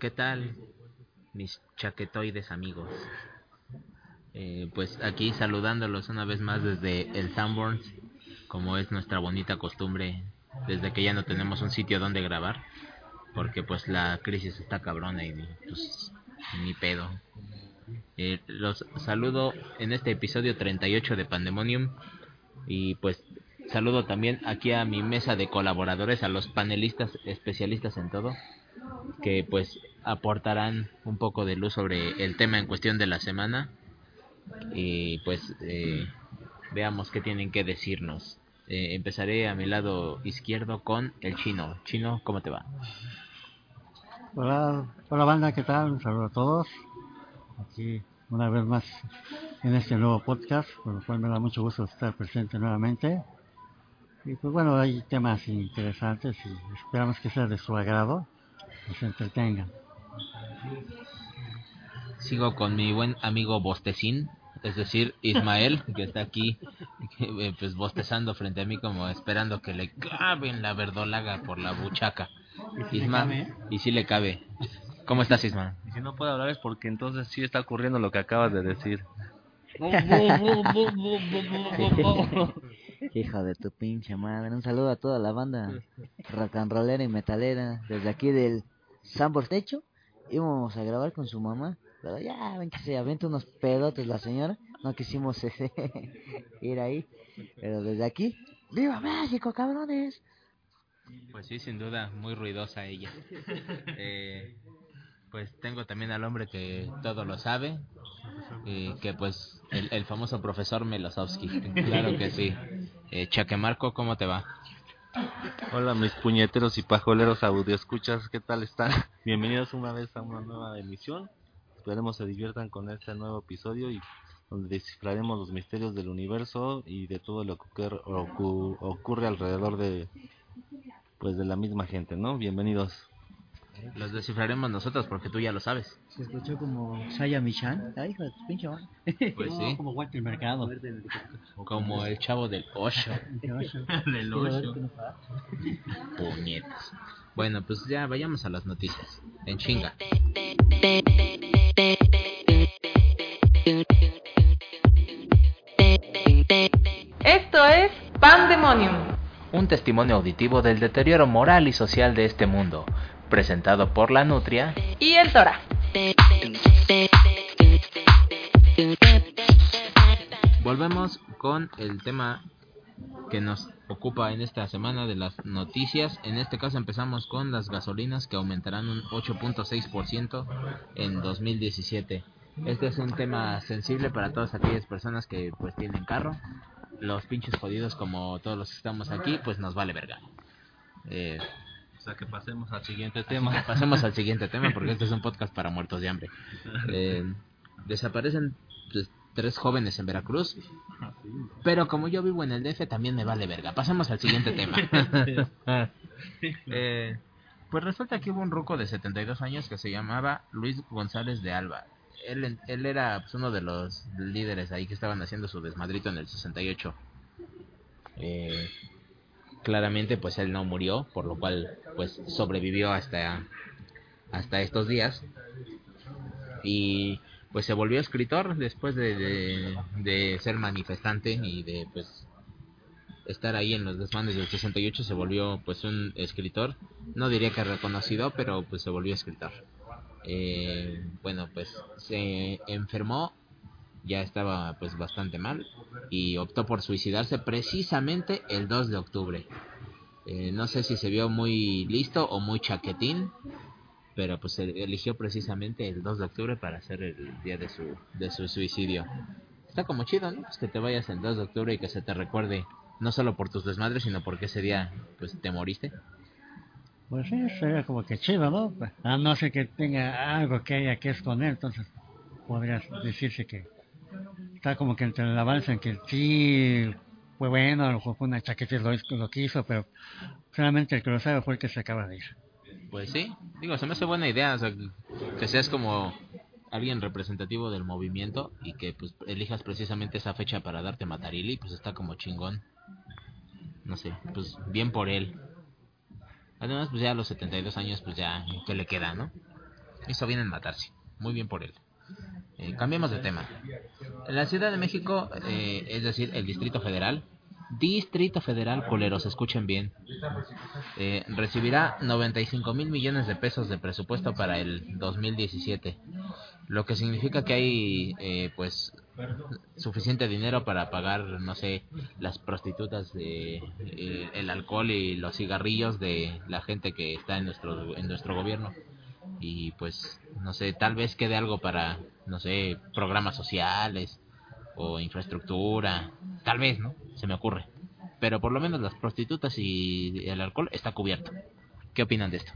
¿Qué tal, mis chaquetoides amigos? Eh, pues aquí saludándolos una vez más desde el Sanborns, como es nuestra bonita costumbre, desde que ya no tenemos un sitio donde grabar, porque pues la crisis está cabrona y pues ni pedo. Eh, los saludo en este episodio 38 de Pandemonium y pues saludo también aquí a mi mesa de colaboradores, a los panelistas especialistas en todo, que pues aportarán un poco de luz sobre el tema en cuestión de la semana y pues eh, veamos qué tienen que decirnos. Eh, empezaré a mi lado izquierdo con el chino. Chino, ¿cómo te va? Hola, hola banda, ¿qué tal? Un saludo a todos. Aquí una vez más en este nuevo podcast, por lo cual me da mucho gusto estar presente nuevamente. Y pues bueno, hay temas interesantes y esperamos que sea de su agrado y se entretengan. Sigo con mi buen amigo Bostecín, es decir, Ismael, que está aquí eh, pues bostezando frente a mí como esperando que le caben la verdolaga por la buchaca. Isma, y si le cabe. ¿Cómo estás, Isma? Y si no puedo hablar es porque entonces sí está ocurriendo lo que acabas de decir. Hijo de tu pinche madre. Un saludo a toda la banda rock and rollera y metalera. Desde aquí del Sambor Techo. Íbamos a grabar con su mamá. Pero ya, ven que se avienta unos pedotes la señora. No quisimos ir ahí. Pero desde aquí, ¡Viva México, cabrones! Pues sí, sin duda, muy ruidosa ella. Eh, pues tengo también al hombre que todo lo sabe, y que pues el, el famoso profesor Melosowski, claro que sí. Eh, Chaquemarco, ¿cómo te va? Hola mis puñeteros y pajoleros audio escuchas, ¿qué tal están? Bienvenidos una vez a una nueva emisión. Esperemos se diviertan con este nuevo episodio y donde descifraremos los misterios del universo y de todo lo que ocurre, ocu- ocurre alrededor de pues de la misma gente, ¿no? Bienvenidos. Los descifraremos nosotros porque tú ya lo sabes. Se escuchó como Saya Michan. Ay, hijo de pinche madre. Pues sí, Como Walter Mercado. como el chavo del Osho. Del Puñetas. Bueno, pues ya vayamos a las noticias. En chinga. Esto es Pandemonium. Un testimonio auditivo del deterioro moral y social de este mundo, presentado por la Nutria. Y el Tora. Volvemos con el tema que nos ocupa en esta semana de las noticias. En este caso empezamos con las gasolinas que aumentarán un 8.6% en 2017. Este es un tema sensible para todas aquellas personas que pues tienen carro. Los pinches jodidos como todos los que estamos aquí, pues nos vale verga. Eh, O sea que pasemos al siguiente tema. Pasemos al siguiente tema porque este es un podcast para muertos de hambre. Eh, desaparecen pues, tres jóvenes en Veracruz, pero como yo vivo en el DF también me vale verga. Pasemos al siguiente tema. Eh, pues resulta que hubo un ruco de 72 años que se llamaba Luis González de Alba. Él, él era pues, uno de los líderes ahí que estaban haciendo su desmadrito en el 68. Eh, claramente pues él no murió, por lo cual pues sobrevivió hasta hasta estos días. Y pues se volvió escritor después de, de, ser manifestante y de pues estar ahí en los desmanes del 68 se volvió pues un escritor no diría que reconocido pero pues se volvió escritor. Eh, bueno pues se enfermó ya estaba pues bastante mal y optó por suicidarse precisamente el 2 de octubre. Eh, no sé si se vio muy listo o muy chaquetín, pero pues eligió precisamente el 2 de octubre para ser el día de su, de su suicidio. Está como chido, ¿no? Pues que te vayas el 2 de octubre y que se te recuerde no solo por tus desmadres, sino porque ese día pues te moriste. Pues sí, sería como que chido, ¿no? A no ser que tenga algo que haya que esconder, entonces podría decirse que está como que entre la balanza en que sí fue bueno, a lo mejor fue una chaqueta lo, lo que hizo, pero solamente el que lo sabe fue el que se acaba de ir. Pues sí, digo, se me hace buena idea, o sea, que seas como alguien representativo del movimiento y que pues elijas precisamente esa fecha para darte matarili, pues está como chingón. No sé, pues bien por él. Además, pues ya a los 72 años, pues ya, ¿qué le queda, no? Hizo bien en matarse. Muy bien por él. Eh, cambiemos de tema. La Ciudad de México, eh, es decir, el Distrito Federal, Distrito Federal, coleros, escuchen bien, eh, recibirá 95 mil millones de pesos de presupuesto para el 2017, lo que significa que hay, eh, pues, suficiente dinero para pagar, no sé, las prostitutas, de, eh, el alcohol y los cigarrillos de la gente que está en nuestro, en nuestro gobierno y pues no sé, tal vez quede algo para, no sé, programas sociales o infraestructura, tal vez, ¿no? Se me ocurre. Pero por lo menos las prostitutas y el alcohol está cubierto. ¿Qué opinan de esto?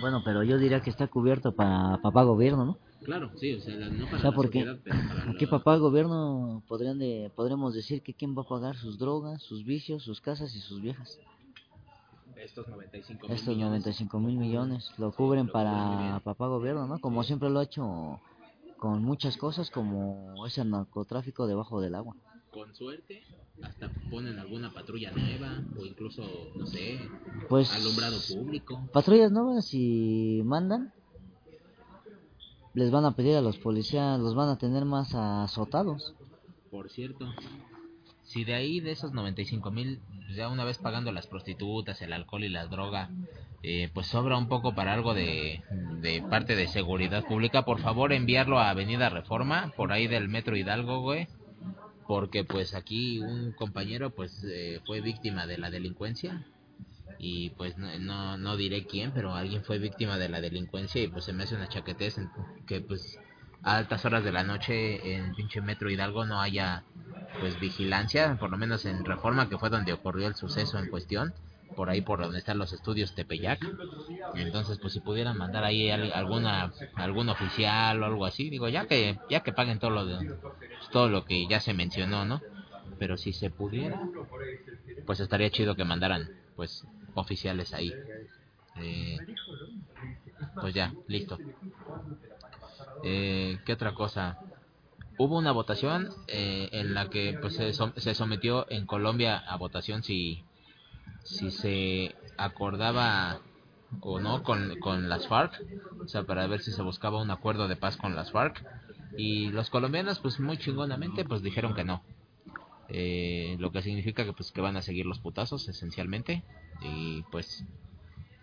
Bueno, pero yo diría que está cubierto para papá gobierno, ¿no? Claro, sí, o sea, no para O sea, porque aquí papá gobierno podrían de, podremos decir que quién va a pagar sus drogas, sus vicios, sus casas y sus viejas. Estos 95 Estos 95 mil millones lo cubren para papá gobierno, ¿no? Como siempre lo ha hecho con muchas cosas como ese narcotráfico debajo del agua. Con suerte, hasta ponen alguna patrulla nueva o incluso, no sé, Pues alumbrado público. patrullas nuevas si mandan les van a pedir a los policías, los van a tener más azotados. Por cierto, si de ahí de esos 95 mil, ya una vez pagando las prostitutas, el alcohol y la droga, eh, pues sobra un poco para algo de, de parte de seguridad pública, por favor enviarlo a Avenida Reforma, por ahí del Metro Hidalgo, güey. Porque pues aquí un compañero pues eh, fue víctima de la delincuencia y pues no, no, no diré quién, pero alguien fue víctima de la delincuencia y pues se me hace una chaquetez que pues a altas horas de la noche en pinche Metro Hidalgo no haya pues vigilancia, por lo menos en Reforma, que fue donde ocurrió el suceso en cuestión, por ahí por donde están los estudios Tepeyac. Entonces, pues si pudieran mandar ahí al- alguna algún oficial o algo así, digo, ya que ya que paguen todo lo de, todo lo que ya se mencionó, ¿no? Pero si se pudiera, pues estaría chido que mandaran pues oficiales ahí. Eh, pues ya, listo. Eh, ¿Qué otra cosa? Hubo una votación eh, en la que pues se, som- se sometió en Colombia a votación si si se acordaba o no con, con las FARC, o sea, para ver si se buscaba un acuerdo de paz con las FARC. Y los colombianos, pues muy chingonamente, pues dijeron que no. Eh, lo que significa que pues que van a seguir los putazos, esencialmente. Y pues,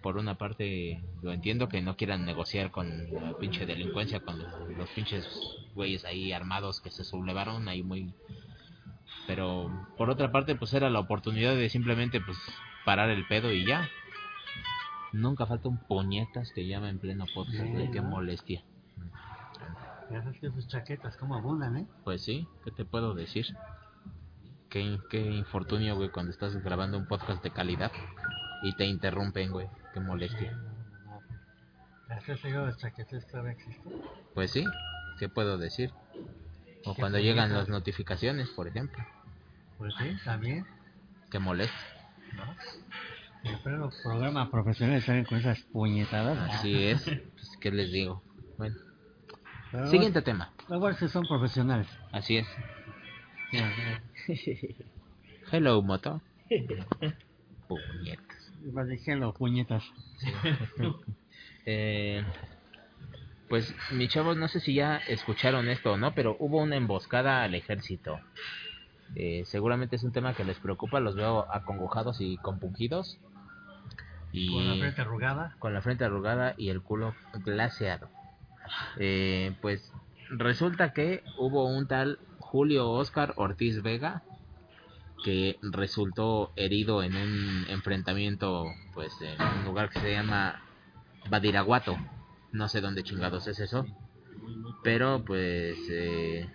por una parte, lo entiendo que no quieran negociar con la pinche delincuencia, con los, los pinches güeyes ahí armados que se sublevaron ahí muy... Pero por otra parte, pues era la oportunidad de simplemente pues parar el pedo y ya. Nunca falta un puñetas que llama en pleno podcast, güey, qué molestia. Esas que sus chaquetas como abundan, ¿eh? Pues sí, ¿qué te puedo decir? Qué, qué infortunio, güey, cuando estás grabando un podcast de calidad y te interrumpen, güey, qué molestia. ¿Estás seguro de las chaquetas todavía existen? Pues sí, ¿qué puedo decir? O cuando llegan las notificaciones, por ejemplo, Pues sí, también, qué molesta. ¿no? En pleno programa profesional salen con esas puñetadas. Así es, pues, ¿qué les digo? Bueno, Pero siguiente tema, Igual si son profesionales. así es. Hello, moto. Puñetas. Puñetas. Eh, pues mis chavos, no sé si ya escucharon esto o no, pero hubo una emboscada al ejército. Eh, seguramente es un tema que les preocupa, los veo acongojados y compungidos. Y Con la frente arrugada. con la frente arrugada y el culo glaseado. Eh, pues resulta que hubo un tal Julio Oscar Ortiz Vega que resultó herido en un enfrentamiento pues en un lugar que se llama Badiraguato. No sé dónde chingados es eso. Pero pues eh,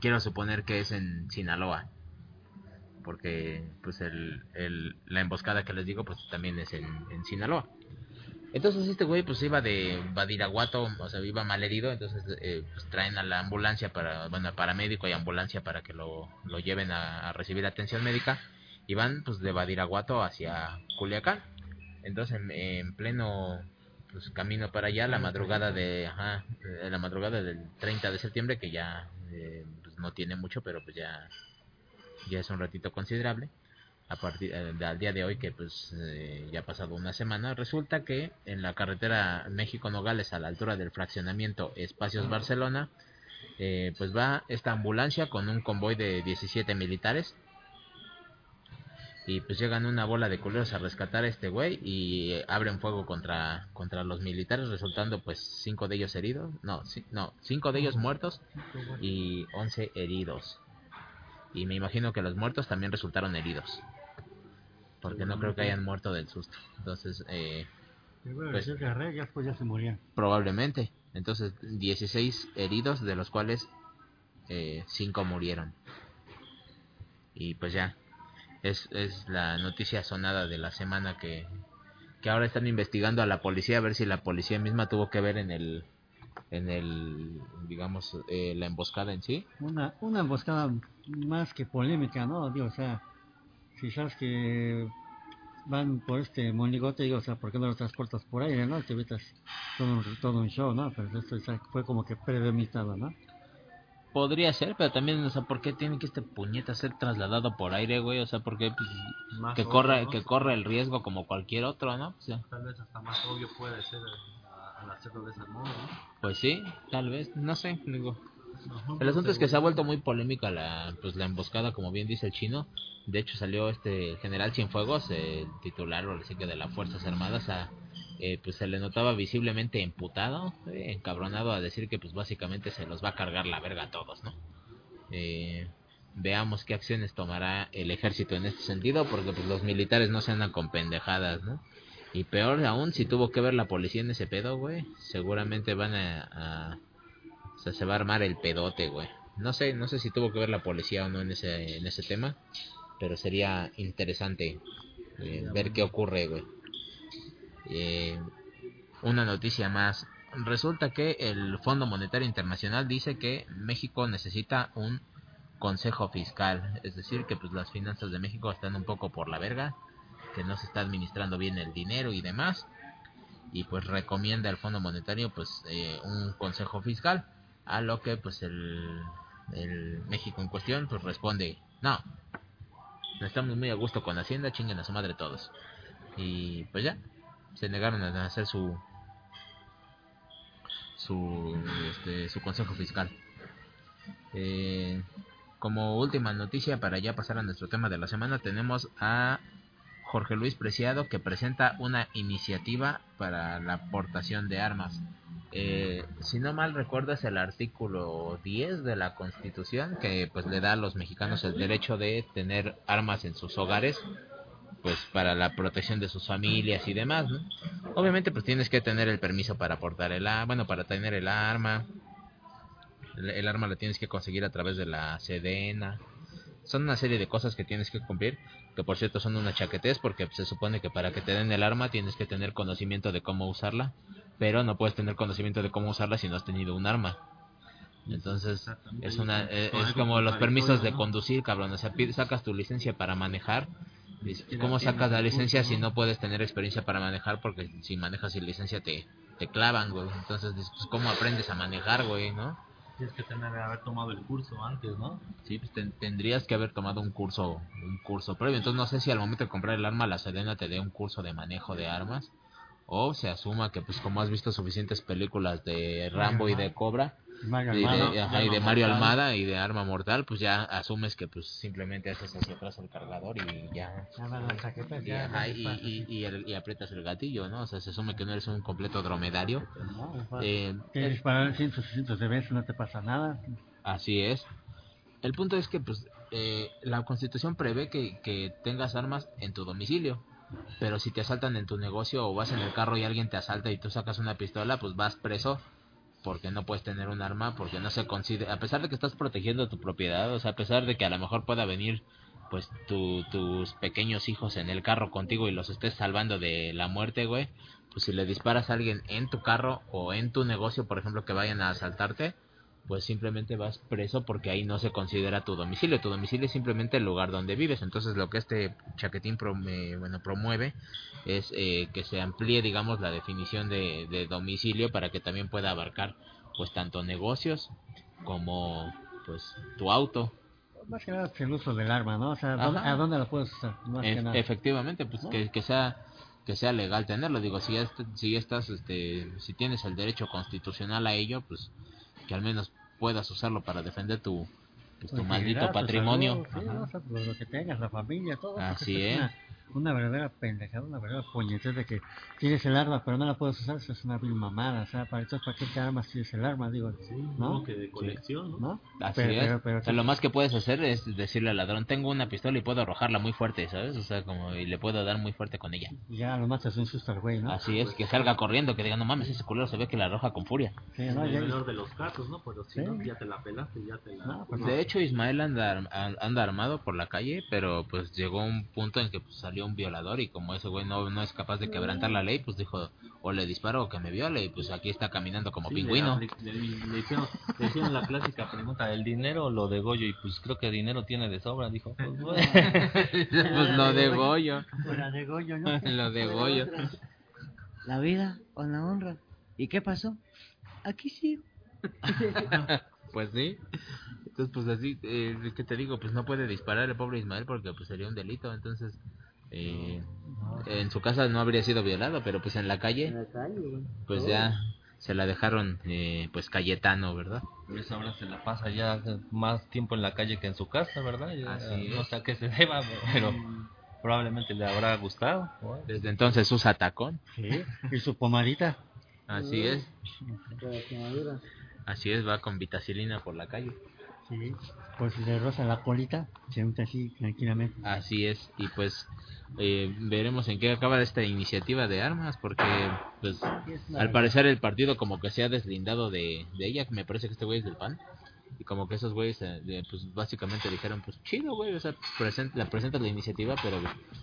quiero suponer que es en Sinaloa. Porque pues el, la emboscada que les digo pues también es en Sinaloa. Entonces este güey pues iba de Badiraguato, o sea, iba mal herido, entonces eh, pues traen a la ambulancia para, bueno, paramédico y ambulancia para que lo, lo lleven a, recibir atención médica y van pues de Badiraguato hacia Culiacán. Entonces en, en pleno pues, camino para allá, la madrugada de, ajá, eh, la madrugada del 30 de septiembre, que ya eh, pues, no tiene mucho, pero pues ya, ya es un ratito considerable. A partir eh, al día de hoy que pues eh, ya ha pasado una semana resulta que en la carretera México Nogales a la altura del fraccionamiento Espacios Barcelona eh, pues va esta ambulancia con un convoy de 17 militares. Y pues llegan una bola de culeros a rescatar a este güey y abren fuego contra contra los militares resultando pues cinco de ellos heridos no no cinco de ellos muertos y 11 heridos. Y me imagino que los muertos también resultaron heridos porque no creo que hayan muerto del susto. Entonces eh, Pues- ya se morían. probablemente. Entonces 16 heridos de los cuales eh, 5 murieron. Y pues ya es, es la noticia sonada de la semana que, que ahora están investigando a la policía a ver si la policía misma tuvo que ver en el en el digamos eh, la emboscada en sí. Una, una emboscada más que polémica, ¿no? Digo, o sea, si sabes que van por este monigote, digo, o sea, ¿por qué no lo transportas por aire, no? Te evitas todo un, todo un show, ¿no? Pero esto o sea, fue como que premeditado, ¿no? podría ser pero también o sea por qué tiene que este puñeta ser trasladado por aire güey o sea por qué pues, Más que obvio, corra ¿no? que corra el riesgo como cualquier otro no O sea, Tal vez hasta más obvio puede ser eh, al hacerlo de ese modo, ¿no? Pues sí, tal vez, no sé, digo. El asunto es que se ha vuelto muy polémica la pues la emboscada, como bien dice el chino. De hecho salió este general Cienfuegos, el titular o que de las Fuerzas Armadas, a, eh, pues se le notaba visiblemente emputado, eh, encabronado a decir que pues básicamente se los va a cargar la verga a todos, ¿no? Eh, veamos qué acciones tomará el ejército en este sentido, porque pues los militares no se andan con pendejadas, ¿no? Y peor aún, si tuvo que ver la policía en ese pedo, güey, seguramente van a, a- sea, se va a armar el pedote, güey. No sé, no sé si tuvo que ver la policía o no en ese, en ese tema, pero sería interesante eh, ver qué ocurre, güey. Eh, una noticia más. Resulta que el Fondo Monetario Internacional dice que México necesita un consejo fiscal, es decir, que pues las finanzas de México están un poco por la verga, que no se está administrando bien el dinero y demás, y pues recomienda al Fondo Monetario pues eh, un consejo fiscal, a lo que pues el, el México en cuestión pues responde, no, no estamos muy a gusto con Hacienda, chinguen a su madre todos. Y pues ya, se negaron a hacer su su este, su consejo fiscal. Eh, como última noticia para ya pasar a nuestro tema de la semana tenemos a Jorge Luis Preciado que presenta una iniciativa para la aportación de armas. Eh, si no mal recuerdas el artículo 10 de la Constitución que pues le da a los mexicanos el derecho de tener armas en sus hogares pues para la protección de sus familias y demás. Obviamente pues tienes que tener el permiso para portar el arma, bueno, para tener el arma. El, el arma la tienes que conseguir a través de la Sedena. Son una serie de cosas que tienes que cumplir, que por cierto son una chaquetez porque se supone que para que te den el arma tienes que tener conocimiento de cómo usarla, pero no puedes tener conocimiento de cómo usarla si no has tenido un arma. Entonces es una eh, es como los permisos de conducir, cabrón, o sea, sacas tu licencia para manejar ¿Cómo sacas la licencia si no puedes tener experiencia para manejar? Porque si manejas sin licencia te, te clavan, güey. Entonces, pues, ¿cómo aprendes a manejar, güey, no? Tienes que tener, haber tomado el curso antes, ¿no? Sí, pues ten- tendrías que haber tomado un curso un curso previo. Entonces, no sé si al momento de comprar el arma, la Sedena te dé un curso de manejo de armas. O se asuma que, pues, como has visto suficientes películas de Rambo y de Cobra, y de, Almada. ajá, y de Arma Mario. Almada y de Arma Mortal, pues ya asumes que, pues, simplemente haces hacia atrás el cargador y ya y, ajá, y, y, y, el- y aprietas el gatillo, ¿no? O sea, se asume que no eres un completo dromedario. Eh, que disparar cientos y cientos de veces, no te pasa nada. así es. El punto es que, pues, eh, la Constitución prevé que, que tengas armas en tu domicilio. Pero si te asaltan en tu negocio o vas en el carro y alguien te asalta y tú sacas una pistola, pues vas preso porque no puedes tener un arma, porque no se considera, a pesar de que estás protegiendo tu propiedad, o sea, a pesar de que a lo mejor pueda venir pues tu- tus pequeños hijos en el carro contigo y los estés salvando de la muerte, güey, pues si le disparas a alguien en tu carro o en tu negocio, por ejemplo, que vayan a asaltarte, pues simplemente vas preso porque ahí no se considera tu domicilio. Tu domicilio es simplemente el lugar donde vives. Entonces lo que este chaquetín prome- bueno, promueve es eh, que se amplíe, digamos, la definición de, de domicilio para que también pueda abarcar pues tanto negocios como pues tu auto. Más que nada es el uso del arma, ¿no? O sea, ¿dónde-. ¿a dónde la puedes usar? Más que nada. efectivamente, pues ¿No? que, que sea que sea legal tenerlo. Digo, si ya, si ya estás, este, si tienes el derecho constitucional a ello, pues que al menos puedas usarlo para defender tu, pues, tu Tu maldito patrimonio. salud, sí, Ajá. ¿no? O sea, pues, lo que tengas, la familia, todo. Así es. es. Una, una verdadera pendejada, una verdadera puñetez de que tienes el arma, pero no la puedes usar. Eso es una vil mamada. O sea, para entonces, ¿para qué te armas tienes el arma? Digo, ¿no? Como que de colección, ¿no? ¿no? Así Pero- es. pero- pero- O sea, lo más que puedes hacer es decirle al ladrón, tengo una pistola y puedo arrojarla muy fuerte, ¿sabes? O sea, como y le puedo dar muy fuerte con ella. Ya lo matas un susto al güey, ¿no? Así es, que salga corriendo, que diga, no mames, ese culero se ve que la arroja con furia. Sí, ¿no? el Ya- menor de los casos, ¿no? Pero si Sí. no, ya te la pelaste, ya te la... No, pues De hecho, Ismael anda, anda armado por la calle, pero pues llegó un punto en que pues, salió un violador y como ese güey no, no es capaz de quebrantar la ley, pues dijo, o le disparo o que me viole, y pues aquí está caminando como Sí, pingüino. Le, le- le hicieron, le hicieron la clásica pregunta, ¿el dinero o lo de Goyo? Y pues creo que dinero tiene de sobra, dijo. Pues, bueno. pues lo de Goyo, de Goyo, ¿no? lo de Goyo. La vida o la honra. ¿Y qué pasó? Aquí sí. Pues sí. Entonces, pues así, eh, ¿qué te digo? Pues no puede disparar el pobre Ismael porque pues sería un delito. Entonces, eh, en su casa no habría sido violado, pero pues en la calle, pues ya se la dejaron, eh, pues Cayetano, ¿verdad? Por eso ahora se la pasa ya más tiempo en la calle que en su casa, ¿verdad? Ya, Así no sé a qué se deba, pero probablemente le habrá gustado. Desde entonces usa tacón. Sí. Y su pomadita. Así es. Así es, va con vitacilina por la calle. Sí. Pues le roza la colita, se unta así tranquilamente. Así es. Y pues eh, veremos en qué acaba esta iniciativa de armas porque pues al parecer el partido como que se ha deslindado de, de ella. Me parece que este güey es del PAN. Y como que esos güeyes eh, pues básicamente dijeron pues chido güey, o sea, present, la presentas la iniciativa pero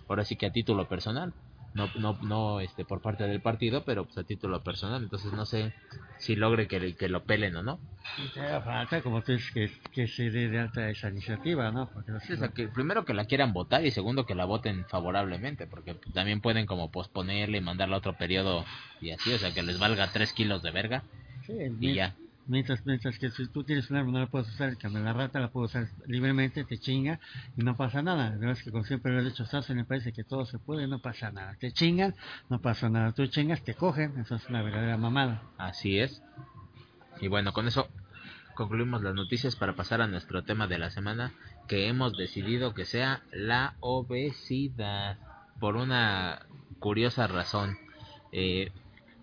ahora sí que a título personal. No, no, no este, por parte del partido, pero pues a título personal. Entonces no sé si logre que, que lo pelen o no. Y te falta, como tú dices, que, que se dé de alta esa iniciativa, ¿no? Porque no Sí, o sea, que primero que la quieran votar y segundo que la voten favorablemente, porque también pueden como posponerla y mandarla a otro periodo y así, o sea, que les valga tres kilos de verga Sí, y ya. Mientras, mientras que si tú tienes un arma no la puedes usar, la rata la puede usar libremente, te chinga y no pasa nada. Es que como siempre lo he dicho, en el país de que todo se puede, no pasa nada. Te chingan, no pasa nada. Tú chingas, te cogen, eso es una verdadera mamada. Así es. Y bueno, con eso concluimos las noticias para pasar a nuestro tema de la semana, que hemos decidido que sea la obesidad, por una curiosa razón. Eh,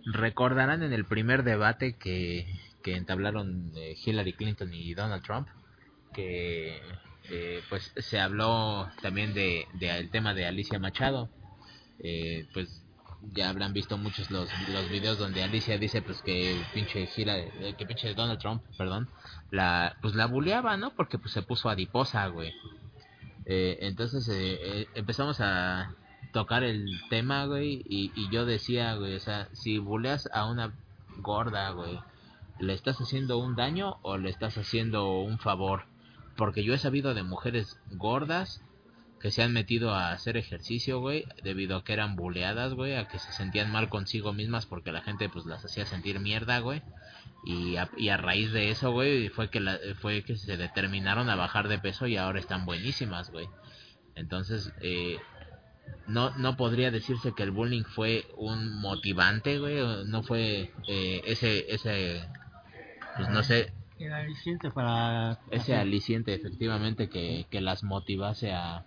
recordarán en el primer debate que, que entablaron eh, Hillary Clinton y Donald Trump, que eh, pues se habló también de, de el tema de Alicia Machado. Eh, pues ya habrán visto muchos los, los videos donde Alicia dice pues que pinche Hillary, eh, que pinche Donald Trump, perdón, la pues la buleaba, ¿no? Porque pues se puso adiposa, güey. Eh, entonces empezamos a tocar el tema, güey, y, y yo decía, güey, o sea, si buleas a una gorda, güey, ¿le estás haciendo un daño o le estás haciendo un favor? Porque yo he sabido de mujeres gordas que se han metido a hacer ejercicio, güey, debido a que eran buleadas, güey, a que se sentían mal consigo mismas porque la gente pues las hacía sentir mierda, güey. Y a, y a raíz de eso, güey, fue que fue que se determinaron a bajar de peso y ahora están buenísimas, güey. Entonces, eh, no, no podría decirse que el bullying fue un motivante, güey, no fue eh, ese, ese, pues no sé, El aliciente para... ese aliciente efectivamente que, que las motivase a,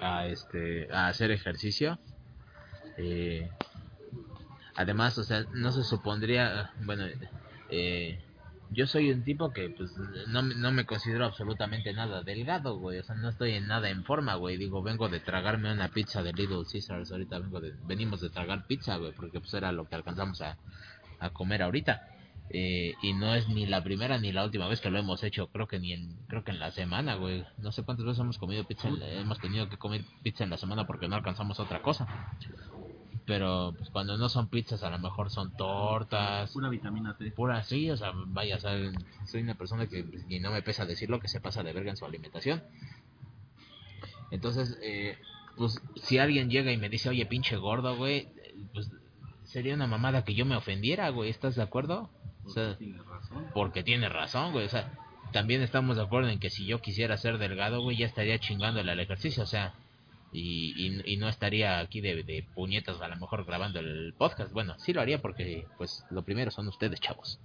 a este a hacer ejercicio. Eh, además o sea no se supondría bueno eh, yo soy un tipo que pues no, me- no me considero absolutamente nada delgado güey. O sea no estoy en nada en forma güey. Digo vengo de tragarme una pizza de Little Caesars. Ahorita vengo de venimos de tragar pizza güey porque pues era lo que alcanzamos a, a comer ahorita eh, y no es ni la primera ni la última vez que lo hemos hecho creo que ni en creo que en la semana güey. No sé cuántas veces hemos comido pizza en la- hemos tenido que comer pizza en la semana porque no alcanzamos otra cosa. Pero pues cuando no son pizzas a lo mejor son tortas. Pura vitamina T. pura sí o sea vaya o sea, soy una persona que y no me pesa decirlo que se pasa de verga en su alimentación. Entonces eh, pues si alguien llega y me dice oye pinche gordo güey pues sería una mamada que yo me ofendiera güey estás de acuerdo o sea Tiene razón. porque tiene razón, güey. O sea, también estamos de acuerdo en que si yo quisiera ser delgado, güey, ya estaría chingándole al ejercicio, o sea, y, y, y no estaría aquí de, de puñetas a lo mejor grabando el podcast. Bueno, sí lo haría porque, pues, lo primero son ustedes, chavos.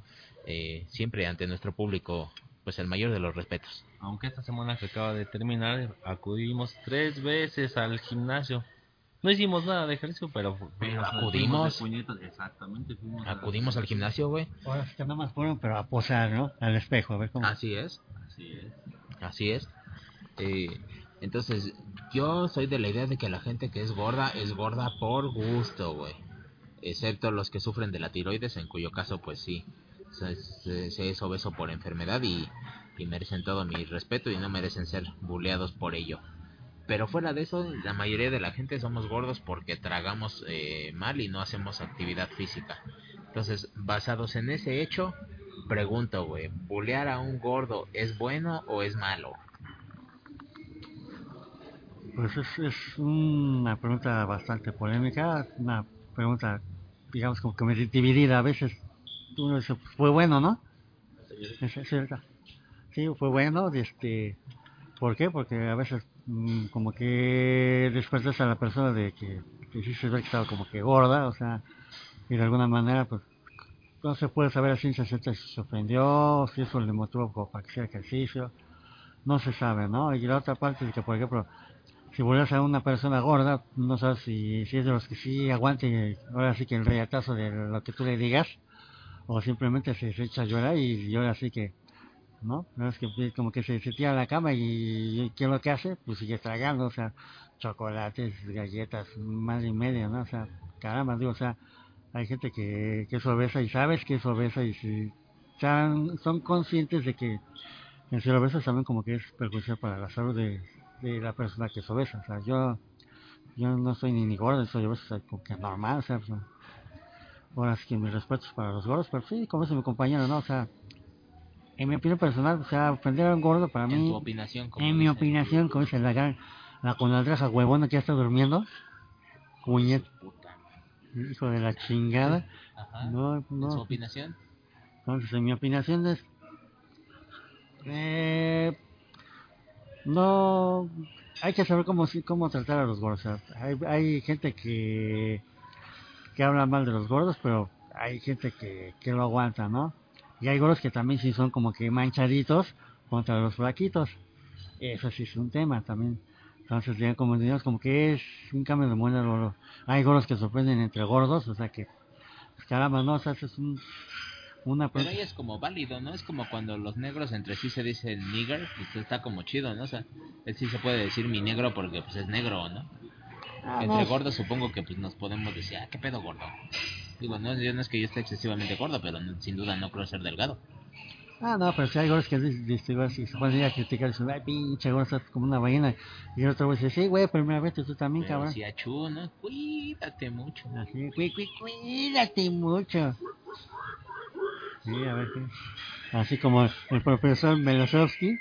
Eh, siempre ante nuestro público, pues, el mayor de los respetos. Aunque esta semana que acaba de terminar, acudimos tres veces al gimnasio. No hicimos nada de ejercicio, pero Acudimos. exactamente. Acudimos al gimnasio, güey. Ahora sí que nada más fueron, pero a posar, ¿no? Al espejo, a ver cómo. Así es. Así es. Así es. Eh, entonces, yo soy de la idea de que la gente que es gorda es gorda por gusto, güey. Excepto los que sufren de la tiroides, en cuyo caso, pues sí, se, se- se es obeso por enfermedad y, y merecen todo mi respeto y no merecen ser buleados por ello. Pero fuera de eso, la mayoría de la gente somos gordos porque tragamos eh, mal y no hacemos actividad física. Entonces, basados en ese hecho, pregunto, güey, ¿bulear a un gordo es bueno o es malo? Pues es, es una pregunta bastante polémica, una pregunta, digamos, como que me dividida. A veces uno dice, pues, fue bueno, ¿no? Es, es cierto. Sí, fue bueno, este, ¿por qué? Porque a veces como que despertas a la persona de que te hiciste ver que estaba como que gorda, o sea, y de alguna manera, pues, no se puede saber a ciencia cierta si se ofendió, si eso le motivó como para que hiciera ejercicio, no se sabe, ¿no? Y la otra parte es que, por ejemplo, si vuelves a una persona gorda, no sabes si, si es de los que sí aguante ahora sí que el reatazo de lo que tú le digas, o simplemente se, se echa a llorar y llora así que, ¿no? Es que pues, como que se, se tira a la cama y, ¿qué es lo que hace? Pues sigue tragando, o sea, chocolates, galletas, madre y media, ¿no? O sea, caramba, digo, o sea, hay gente que, que es obesa y sabes que es obesa y si son, son conscientes de que el ser obeso saben como que es perjudicial para la salud de, de la persona que es obesa. O sea, yo, yo no soy ni, ni gordo, soy obeso, soy como que normal, o sea, pues, ahora sí que mis respetos para los gordos, pero sí, como dice mi compañero, ¿no? O sea, en mi opinión personal, o sea, ofender a un gordo para En mí, tu opinación, como en mi opinión, como dice la gran, la conaldraja huevona que ya está durmiendo, cuñet, Puta. hijo de la chingada, Ajá. no, ¿En su opinación? entonces, en mi opinión es... Eh, no... Hay que saber cómo, cómo tratar a los gordos. hay, hay gente que, que habla mal de los gordos, pero hay gente que, que lo aguanta, ¿no? Y hay gordos que también sí son como que manchaditos contra los flaquitos. Eso sí es un tema también. Entonces, ya como digamos, como que es un cambio de lo- Hay gordos que sorprenden entre gordos, o sea que, pues, caramba, no, o sea, eso es un, una Pero ahí es como válido, ¿no? Es como cuando los negros entre sí se dicen nigger, pues está como chido, ¿no? O sea, él sí se puede decir mi negro porque pues es negro, ¿no? Ah, entre gordos supongo que pues nos podemos decir, ah, qué pedo gordo. Digo, no, yo no es que yo esté excesivamente gordo, pero no- sin duda no creo ser delgado. Ah, no, pero si hay gordos que se pueden ir a criticar, dicen, ay, pinche gordo, estás como una ballena. Y el otro güey dice, sí, güey, primeramente tú también, Pero cabrón. si achú, ¿no? Cuídate mucho. Así, cuí, cuí, cuídate mucho. Sí, a ver qué. Así como el profesor Melosowski.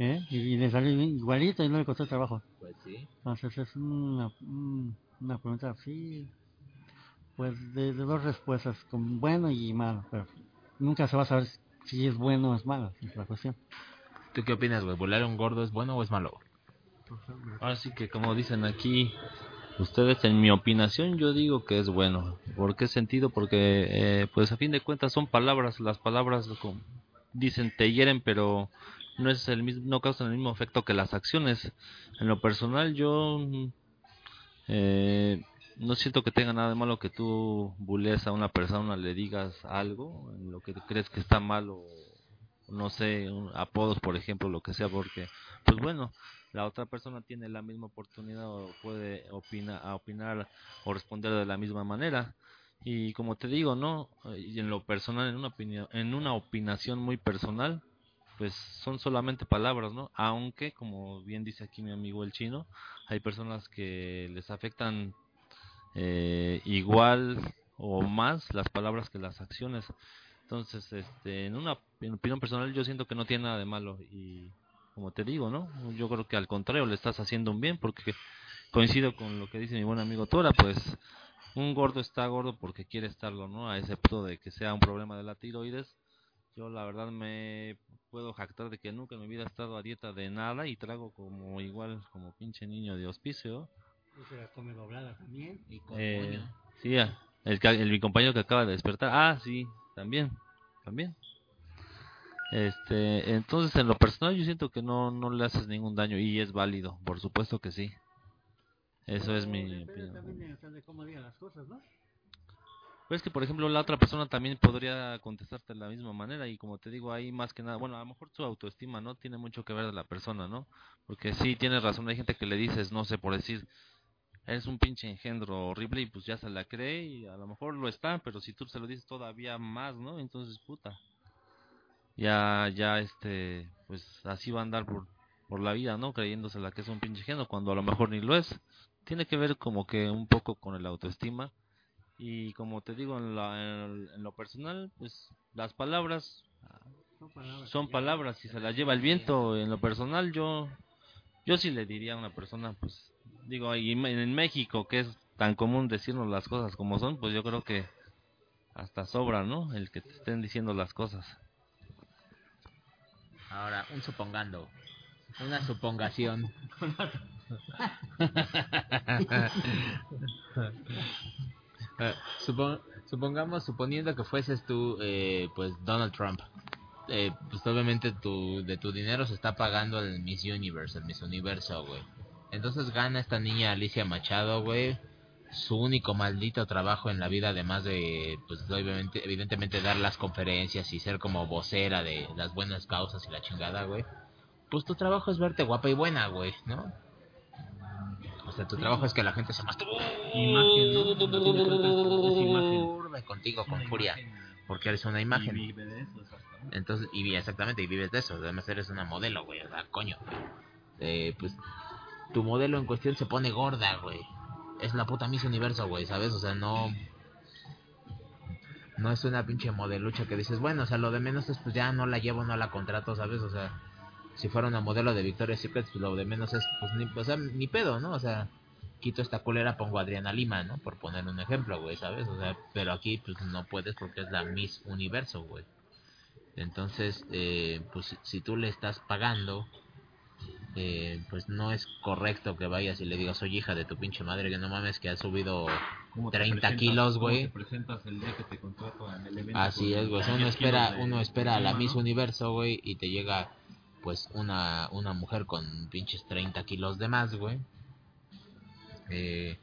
¿Eh? Y, y le salió igualito y no le costó trabajo. Pues sí. Entonces es una, un- una pregunta así, pues de, de dos respuestas, con bueno y malo, pero nunca se va a saber si es bueno o es malo, es la cuestión. ¿Tú qué opinas, güey? ¿Volar un gordo es bueno o es malo? Ahora sí que como dicen aquí ustedes, en mi opinación yo digo que es bueno. ¿Por qué sentido? Porque eh, pues a fin de cuentas son palabras, las palabras como dicen te hieren pero no es el mismo, no causan el mismo efecto que las acciones. En lo personal yo eh, no siento que tenga nada de malo que tú bulees a una persona, le digas algo en lo que crees que está mal o no sé, un- apodos por ejemplo, lo que sea, porque pues bueno, la otra persona tiene la misma oportunidad o puede opina, a opinar o responder de la misma manera. Y como te digo, ¿no? Y en lo personal, en una opinión, en una opinación muy personal, pues son solamente palabras, ¿no? Aunque, como bien dice aquí mi amigo el chino, hay personas que les afectan eh, igual o más las palabras que las acciones. Entonces, este, en una opinión personal, yo siento que no tiene nada de malo y como te digo, ¿no? Yo creo que al contrario le estás haciendo un bien porque coincido con lo que dice mi buen amigo Tora, pues un gordo está gordo porque quiere estarlo, ¿no? A excepto de que sea un problema de la tiroides, Yo la verdad me puedo jactar de que nunca en mi vida he estado a dieta de nada y trago como igual como pinche niño de hospicio. Y se la come doblada también. Y con Eh, moño. sí, el, el mi compañero que acaba de despertar. Ah, sí, también, también. Este, entonces en lo personal yo siento que no no le haces ningún daño y es válido, por supuesto que sí. Eso es mi opinión. también de, o sea, de cómo diga las cosas, ¿no? Pero que, por ejemplo, la otra persona también podría contestarte de la misma manera y como te digo, ahí más que nada, bueno, a lo mejor tu autoestima, ¿no? Tiene mucho que ver de la persona, ¿no? Porque sí, tienes razón, hay gente que le dices, no sé, por decir, eres un pinche engendro horrible y pues ya se la cree y a lo mejor lo está, pero si tú se lo dices todavía más, ¿no? Entonces, puta. Ya, ya, este, pues así va a andar por, por la vida, ¿no? Creyéndosela que es un pinche engendro cuando a lo mejor ni lo es. Tiene que ver como que un poco con el autoestima. Y como te digo, en, la- en- en lo personal, pues las palabras Son palabras. son palabras y se las lleva el viento. En lo personal, yo yo sí le diría a una persona, pues digo, y en en México, que es tan común decirnos las cosas como son, pues yo creo que hasta sobra, ¿no? El que te estén diciendo las cosas. Ahora, un supongando. Una supongación. Eh, supon- supongamos, suponiendo que fueses tú, eh, pues Donald Trump. Eh, pues obviamente tu, de tu dinero se está pagando el Miss Universe, el Miss Universo, güey. Entonces gana esta niña Alicia Machado, güey. Su único maldito trabajo en la vida, además de, pues obviamente, evidentemente dar las conferencias y ser como vocera de las buenas causas y la chingada, güey. Pues tu trabajo es verte guapa y buena, güey, ¿no? O sea, tu trabajo es que la gente se masturbe Imagen, de es contigo con furia, porque eres una y imagen. vive de eso, exactamente. Entonces, y vi- exactamente, y vives de eso. Además, eres una modelo, güey. O sea, coño. Eh, pues, tu modelo en cuestión se pone gorda, güey. Es la puta Miss Universo, güey, ¿sabes? O sea, no. No es una pinche modelucha que dices, bueno, o sea, lo de menos es, pues ya no la llevo, no la contrato, ¿sabes? O sea, si fuera una modelo de Victoria's Secret, pues lo de menos es, pues ni, o sea, ni pedo, ¿no? O sea, quito esta culera, pongo a Adriana Lima, ¿no? Por poner un ejemplo, güey, ¿sabes? O sea, pero aquí, pues no puedes porque es la Miss Universo, güey. Entonces, eh, pues si- si tú le estás pagando, eh, pues no es correcto que vayas y le digas, oye hija de tu pinche madre, que no mames, que has subido ¿Cómo te 30 presentas- kilos, güey. Así es, güey. O sea, 10 uno espera, kilos de uno espera a la Miss ¿no? Universo, güey, y te llega, pues, una, una mujer con pinches 30 kilos de más, güey. Eh,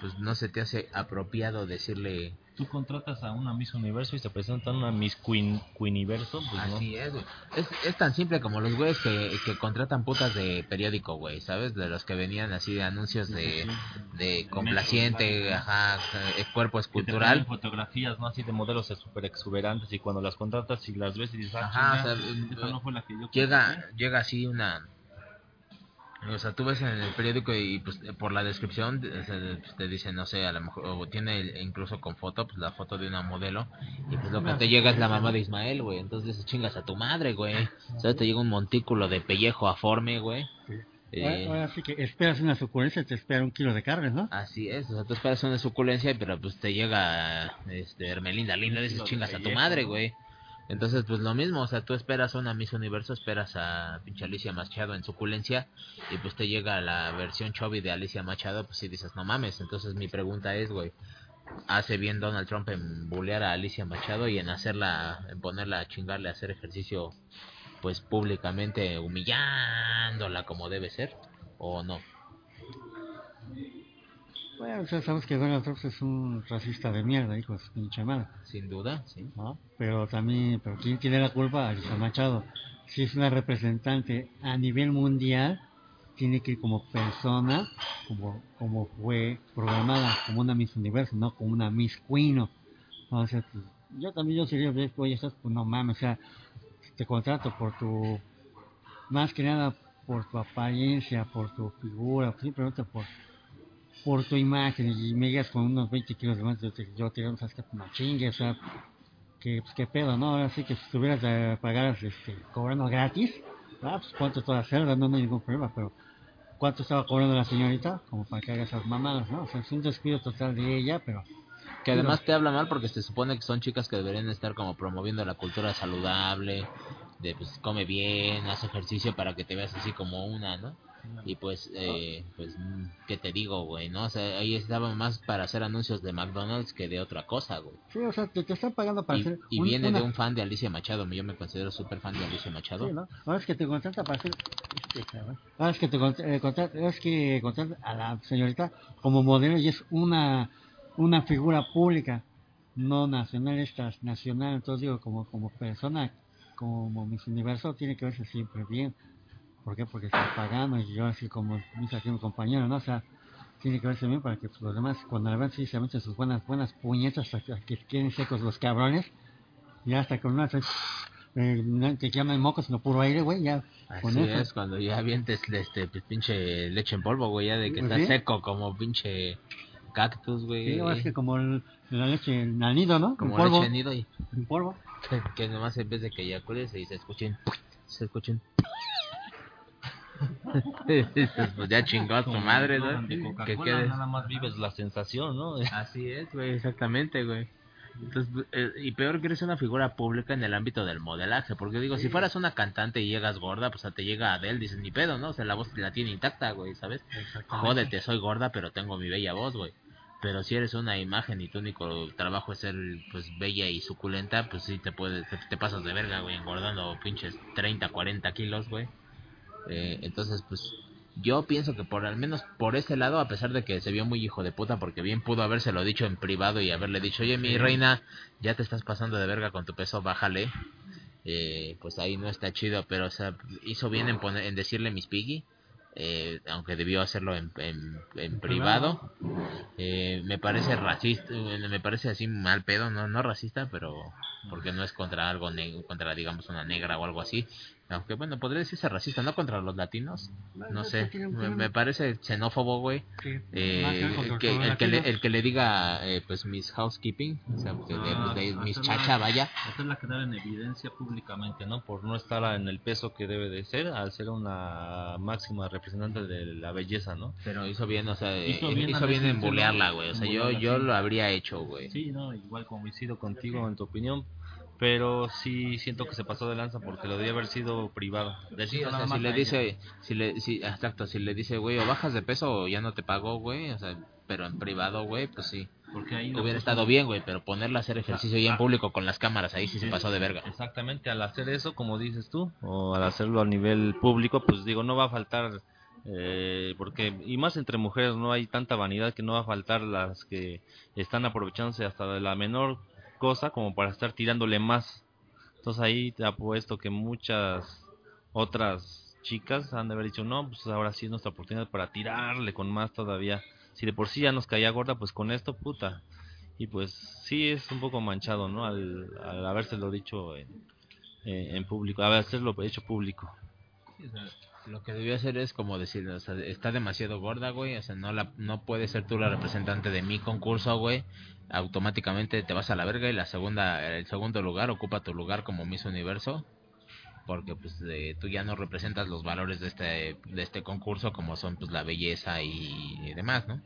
pues no se te hace apropiado decirle, Tú contratas a una Miss Universo y se presenta una Miss Queen Queeniverso, pues no. Así es, güey. Es, es tan simple como los güeyes que, que contratan putas de periódico, güey, ¿sabes? De los que venían así de anuncios de, de complaciente, ajá, eh, cuerpo Que te escultural. fotografías, ¿no? Así de modelos súper exuberantes y cuando las contratas y las ves y dices, ah, Ajá, o sea, no fue la que yo Llega, llega así una... O sea, tú ves en el periódico y pues por la descripción o sea, pues, te dicen, no sé, a lo mejor, o tiene el- incluso con foto, pues la foto de una modelo, y pues lo que te llega es la mamá de Ismael, güey, entonces dices, chingas a tu madre, güey, ¿sabes? Te llega un montículo de pellejo aforme, güey. Eh, Ahora, sí que esperas una suculencia, te espera un kilo de carne, ¿no? Así es, o sea, tú esperas una suculencia, pero pues te llega este Hermelinda Linda, dices kilo de chingas a tu madre, güey. Entonces, pues lo mismo, o sea, tú esperas a una Miss Universo, esperas a pinche Alicia Machado en suculencia, y pues te llega la versión chubby de Alicia Machado, pues si dices, no mames. Entonces, mi pregunta es, güey, ¿hace bien Donald Trump en bullear a Alicia Machado y en hacerla, en ponerla a chingarle a hacer ejercicio, pues públicamente humillándola como debe ser? ¿O no? Bueno, sea, sabes que Donald Trump es un racista de mierda, hijo de su pinche madre, Sin duda, sí. ¿no? Pero también, pero ¿quién tiene la culpa? Alisa Machado. Si es una representante a nivel mundial, tiene que ir como persona, como, como fue programada, como una Miss Universo, no como una Miss Queen. ¿no? O sea, pues, yo también yo sería, oye, estás, pues no mames, o sea, te contrato por tu, más que nada por tu apariencia, por tu figura, simplemente por, por tu imagen y me digas con unos 20 kilos de más, yo te, yo te digo, sabes que no chingues, o sea, que, pues, qué pedo, ¿no? Ahora sí que si tuvieras de pagar, este, cobrando gratis, ah, pues cuánto toda cerda, no, no hay ningún problema, pero ¿cuánto estaba cobrando la señorita? Como para que haga esas mamadas, ¿no? O sea, es un descuido total de ella, pero Que además te habla mal porque se supone que son chicas que deberían estar como promoviendo la cultura saludable, de pues come bien, haz ejercicio para que te veas así como una, ¿no? Y pues, eh, pues, mm, ¿qué te digo, güey? ¿No? O sea, ahí estaba más para hacer anuncios de McDonald's que de otra cosa, güey. Sí, o sea, te, te están pagando para Y, hacer. y un- viene una- de un fan de Alicia Machado, yo me considero súper fan de Alicia Machado. Sí, ¿no? Ahora es que te contrata para hacer. Este, cabrón. Ahora es que te eh, contrata, es que contrata a la señorita como modelo y es una una figura pública, no nacional, esta es nacional. Entonces digo, como como persona, como Miss Universo, tiene que verse siempre bien. ¿Por qué? Porque está pagando y yo así como dice aquí mi compañero, ¿no? O sea, tiene que verse bien para que los demás, cuando la vean, sí se meten sus buenas buenas puñetas hasta que queden secos los cabrones. Ya hasta con una... Eh, no te llaman mocos, sino puro aire, güey, ya. Así eso. es, cuando ya avientes este pues, pinche leche en polvo, güey, ya de que Pues está sí. seco como pinche cactus, güey. Sí, es que como el- la leche en nido, ¿no? como en polvo. leche nido y En polvo. que, que nomás en vez de que eyacules y se escuchen se escuchen pues ya chingó a tu madre, ¿no? Que quedes- nada más vives la sensación, ¿no? Así es, güey, exactamente, güey. Entonces, eh, y peor que eres una figura pública en el ámbito del modelaje, porque digo, si fueras una cantante y llegas gorda, pues te llega Adele, dices, ni pedo, ¿no? O sea, la voz la tiene intacta, güey, ¿sabes? Jódete, soy gorda, pero tengo mi bella voz, güey. Pero si eres una imagen y tu único trabajo es ser, pues, bella y suculenta, pues sí te puedes, te, te pasas de verga, güey, engordando pinches 30, 40 kilos, güey. Eh, entonces, pues, yo pienso que por al menos por ese lado, a pesar de que se vio muy hijo de puta, porque bien pudo habérselo dicho en privado y haberle dicho, oye, mi reina, ya te estás pasando de verga con tu peso, bájale. Eh, pues ahí no está chido, pero o sea, hizo bien en, poner, en decirle Miss Piggy, eh, aunque debió hacerlo en, en, en privado. Eh, me parece racista, me parece así mal pedo, no no racista, pero porque no es contra algo, contra digamos una negra o algo así. Aunque bueno, podría decirse racista, ¿no? Contra los latinos. No sé, me, me parece xenófobo, güey. Eh, que, el, que le, el que le diga, eh, pues, Miss Housekeeping, o sea, que le- Ah, de- Miss hacerla- Chacha, vaya. Hacerla quedar en evidencia públicamente, ¿no? Por no estar en el peso que debe de ser, al ser una máxima representante de la belleza, ¿no? Pero hizo bien, o sea, Hizo hizo bien hizo bien en bulearla, güey. O sea, yo, yo sí. lo habría hecho, güey. Sí, no, igual coincido contigo en tu opinión, pero sí siento que se pasó de lanza porque lo debía haber sido privado. Sí, Decírselo o nada sea, si le dice, si le, si, exacto, si le dice, güey, o bajas de peso o ya no te pago, güey, o sea, pero en privado, güey, pues sí. porque ahí Hubiera estado bien, güey, pero ponerla a hacer ejercicio ya en público con las cámaras, ahí sí se pasó de verga. Exactamente, al hacer eso, como dices tú, o al hacerlo a nivel público, pues digo, no va a faltar, eh, porque, y más entre mujeres, no hay tanta vanidad que no va a faltar las que están aprovechándose hasta de la menor cosa como para estar tirándole más. Entonces ahí te apuesto que muchas otras chicas han de haber dicho, no, pues ahora sí es nuestra oportunidad para tirarle con más todavía. Si de por sí ya nos caía gorda, pues con esto, puta. Y pues sí es un poco manchado, ¿no? Al, al habérselo dicho en, en, público, haberlo hecho público. Lo que debió hacer es como decir, o sea, está demasiado gorda, güey, o sea, no la no puedes ser tú la representante de mi concurso, güey. Automáticamente te vas a la verga y la segunda el segundo lugar ocupa tu lugar como Miss Universo. Porque pues tú ya no representas los valores de este de este concurso como son pues la belleza y, y demás, ¿no?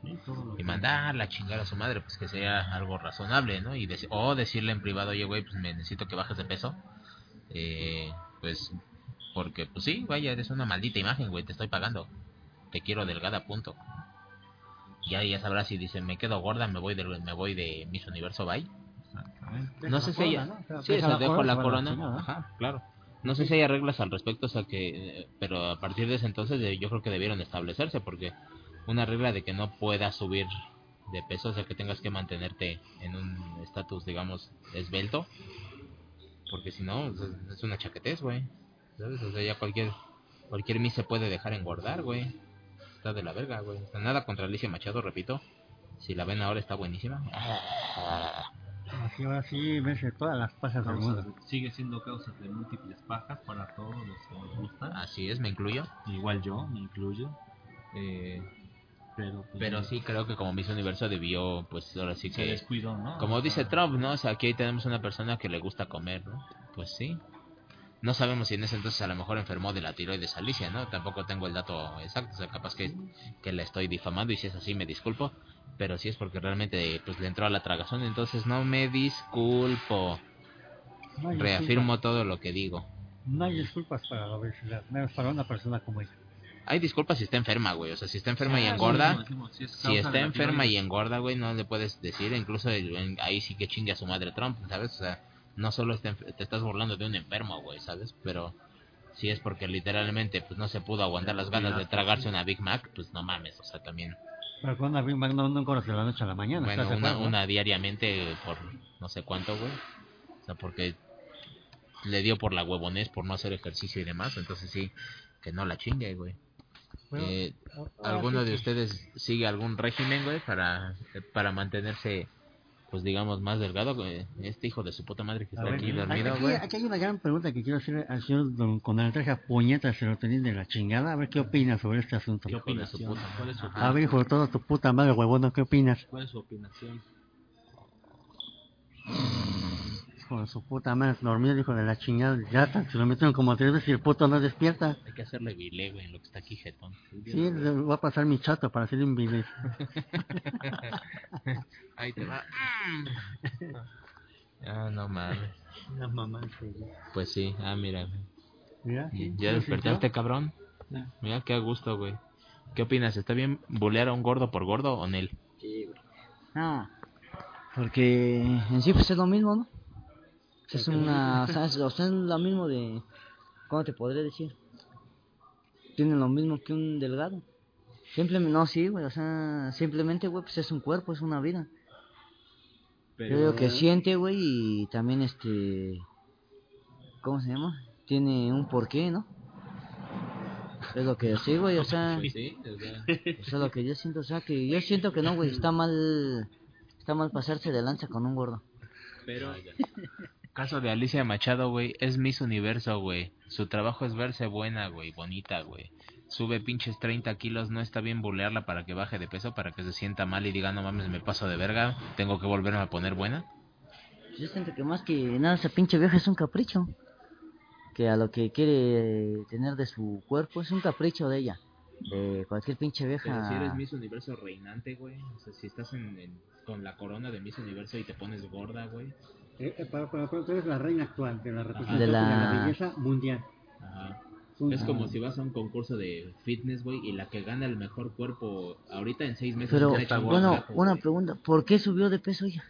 Y mandarla a chingar a su madre, pues que sea algo razonable, ¿no? Y o decirle en privado, oye, güey, pues me necesito que bajes de peso. Eh, pues porque, pues sí, vaya, eres una maldita imagen, güey, te estoy pagando. Te quiero delgada, punto. Ya, ya sabrás si dice, me quedo gorda, me voy de, me voy de Miss Universo, bye. No sé si ella... Sí, o sea, dejo la corona. Ajá, claro. No sé si hay reglas al respecto, o sea que... eh, Pero a partir de ese entonces eh, yo creo que debieron establecerse, porque una regla de que no puedas subir de peso, o sea que tengas que mantenerte en un estatus, digamos, esbelto. Porque si no, es- una chaquetez, güey. ¿Sabes? O sea, ya cualquier cualquier Miss se puede dejar engordar, güey. Está de la verga, güey. Nada contra Alicia Machado, repito. Si la ven ahora está buenísima. Así ahora sí vence todas las pasas del mundo. Sigue siendo causas de múltiples pajas para todos los que nos gustan. Así es, me incluyo. Igual yo, me incluyo. Eh, Pero, pues, pero sí creo que como Miss Universo debió, pues ahora sí se que... descuidó, ¿no? Como O dice Trump, ¿no? O sea, aquí tenemos una persona que le gusta comer, ¿no? Pues sí. No sabemos si en ese entonces a lo mejor enfermó de la tiroides Alicia, ¿no? Tampoco tengo el dato exacto, o sea, capaz que, que la estoy difamando y si es así me disculpo. pero sí es porque realmente pues le entró a la tragazón, entonces no me disculpo. No Reafirmo todo lo que digo. No hay disculpas para la obesidad, menos para una persona como ella. Hay disculpas si está enferma, güey. O sea, si está enferma y Ah, engorda, decimos, si es si está enferma y engorda, güey, no le puedes decir. Incluso el- en- ahí sí que chingue a su madre Trump, ¿sabes? O sea, no solo enf- te estás burlando de un enfermo, güey, ¿sabes? Pero si es porque literalmente pues no se pudo aguantar las ganas de tragarse una Big Mac, pues no mames, o sea, también. Pero con una Big Mac no, no de la noche a la mañana. Bueno, ¿estás de una, acuerdo? una diariamente por no sé cuánto, güey. O sea, porque le dio por la huevonés, por no hacer ejercicio y demás. Entonces sí, que no la chingue, güey. Bueno, Eh, ¿Alguno sí de ustedes sigue algún régimen, güey, para, para mantenerse, pues digamos, más delgado? güey? Este hijo de su puta madre que A está ver, aquí dormido, aquí- güey. aquí hay una gran pregunta que quiero hacer al señor don Conaltreja Puñeta Serotonín de la chingada. A ver qué opina sobre este asunto. ¿Qué opina su puta? ¿Cuál es su A ver, hijo de toda tu puta madre, huevona, ¿qué opinas? ¿Cuál es su opinación? Hijo de su puta madre, dormido, hijo de la chingada. Ya tan- se lo metieron como tres veces y el puto no despierta. Hay que hacerle vile, güey, en lo que está aquí, jetón. Sí, le voy a pasar mi chato para hacer un video. Ahí te va. ah, no mames. La mamá, Pues sí, ah, mira, güey. Mira, ¿Y sí, ¿Ya sí, despertaste, sí, cabrón? Mira, qué a gusto, güey. ¿Qué opinas? ¿Está bien bulear a un gordo por gordo o Nel? Ah, porque en sí pues es lo mismo, ¿no? Es una, o sea, es, o sea, es lo mismo de, ¿cómo te podré decir? Tienen lo mismo que un delgado. Simplemente, no, sí, güey, o sea, simplemente, güey, pues es un cuerpo, es una vida. Yo digo que siente, güey, y también este, ¿cómo se llama? Tiene un porqué, ¿no? Es lo que sí, güey, o sea, sí, o sea, lo que yo siento, o sea, que yo siento que no, güey, está mal, está mal pasarse de lanza con un gordo. Pero... Caso de Alicia Machado, güey, es Miss Universo, güey. Su trabajo es verse buena, güey, bonita, güey. Sube pinches 30 kilos, no está bien bulearla para que baje de peso, para que se sienta mal y diga, no mames, me paso de verga, tengo que volverme a poner buena. Yo siento que más que nada esa pinche vieja es un capricho. Que a lo que quiere tener de su cuerpo es un capricho de ella. De cualquier pinche vieja. Pero si eres Miss Universo reinante, güey, o sea, si estás en, en- con la corona de Miss Universo y te pones gorda, güey. Eh, eh, para, para, para- tú eres la reina actual de la representación De de la- la, belleza mundial. Ajá. Es como si vas a un concurso de fitness, güey, y la que gana el mejor cuerpo ahorita en seis meses Pero, está bueno, una pregunta. ¿Por qué subió de peso ella?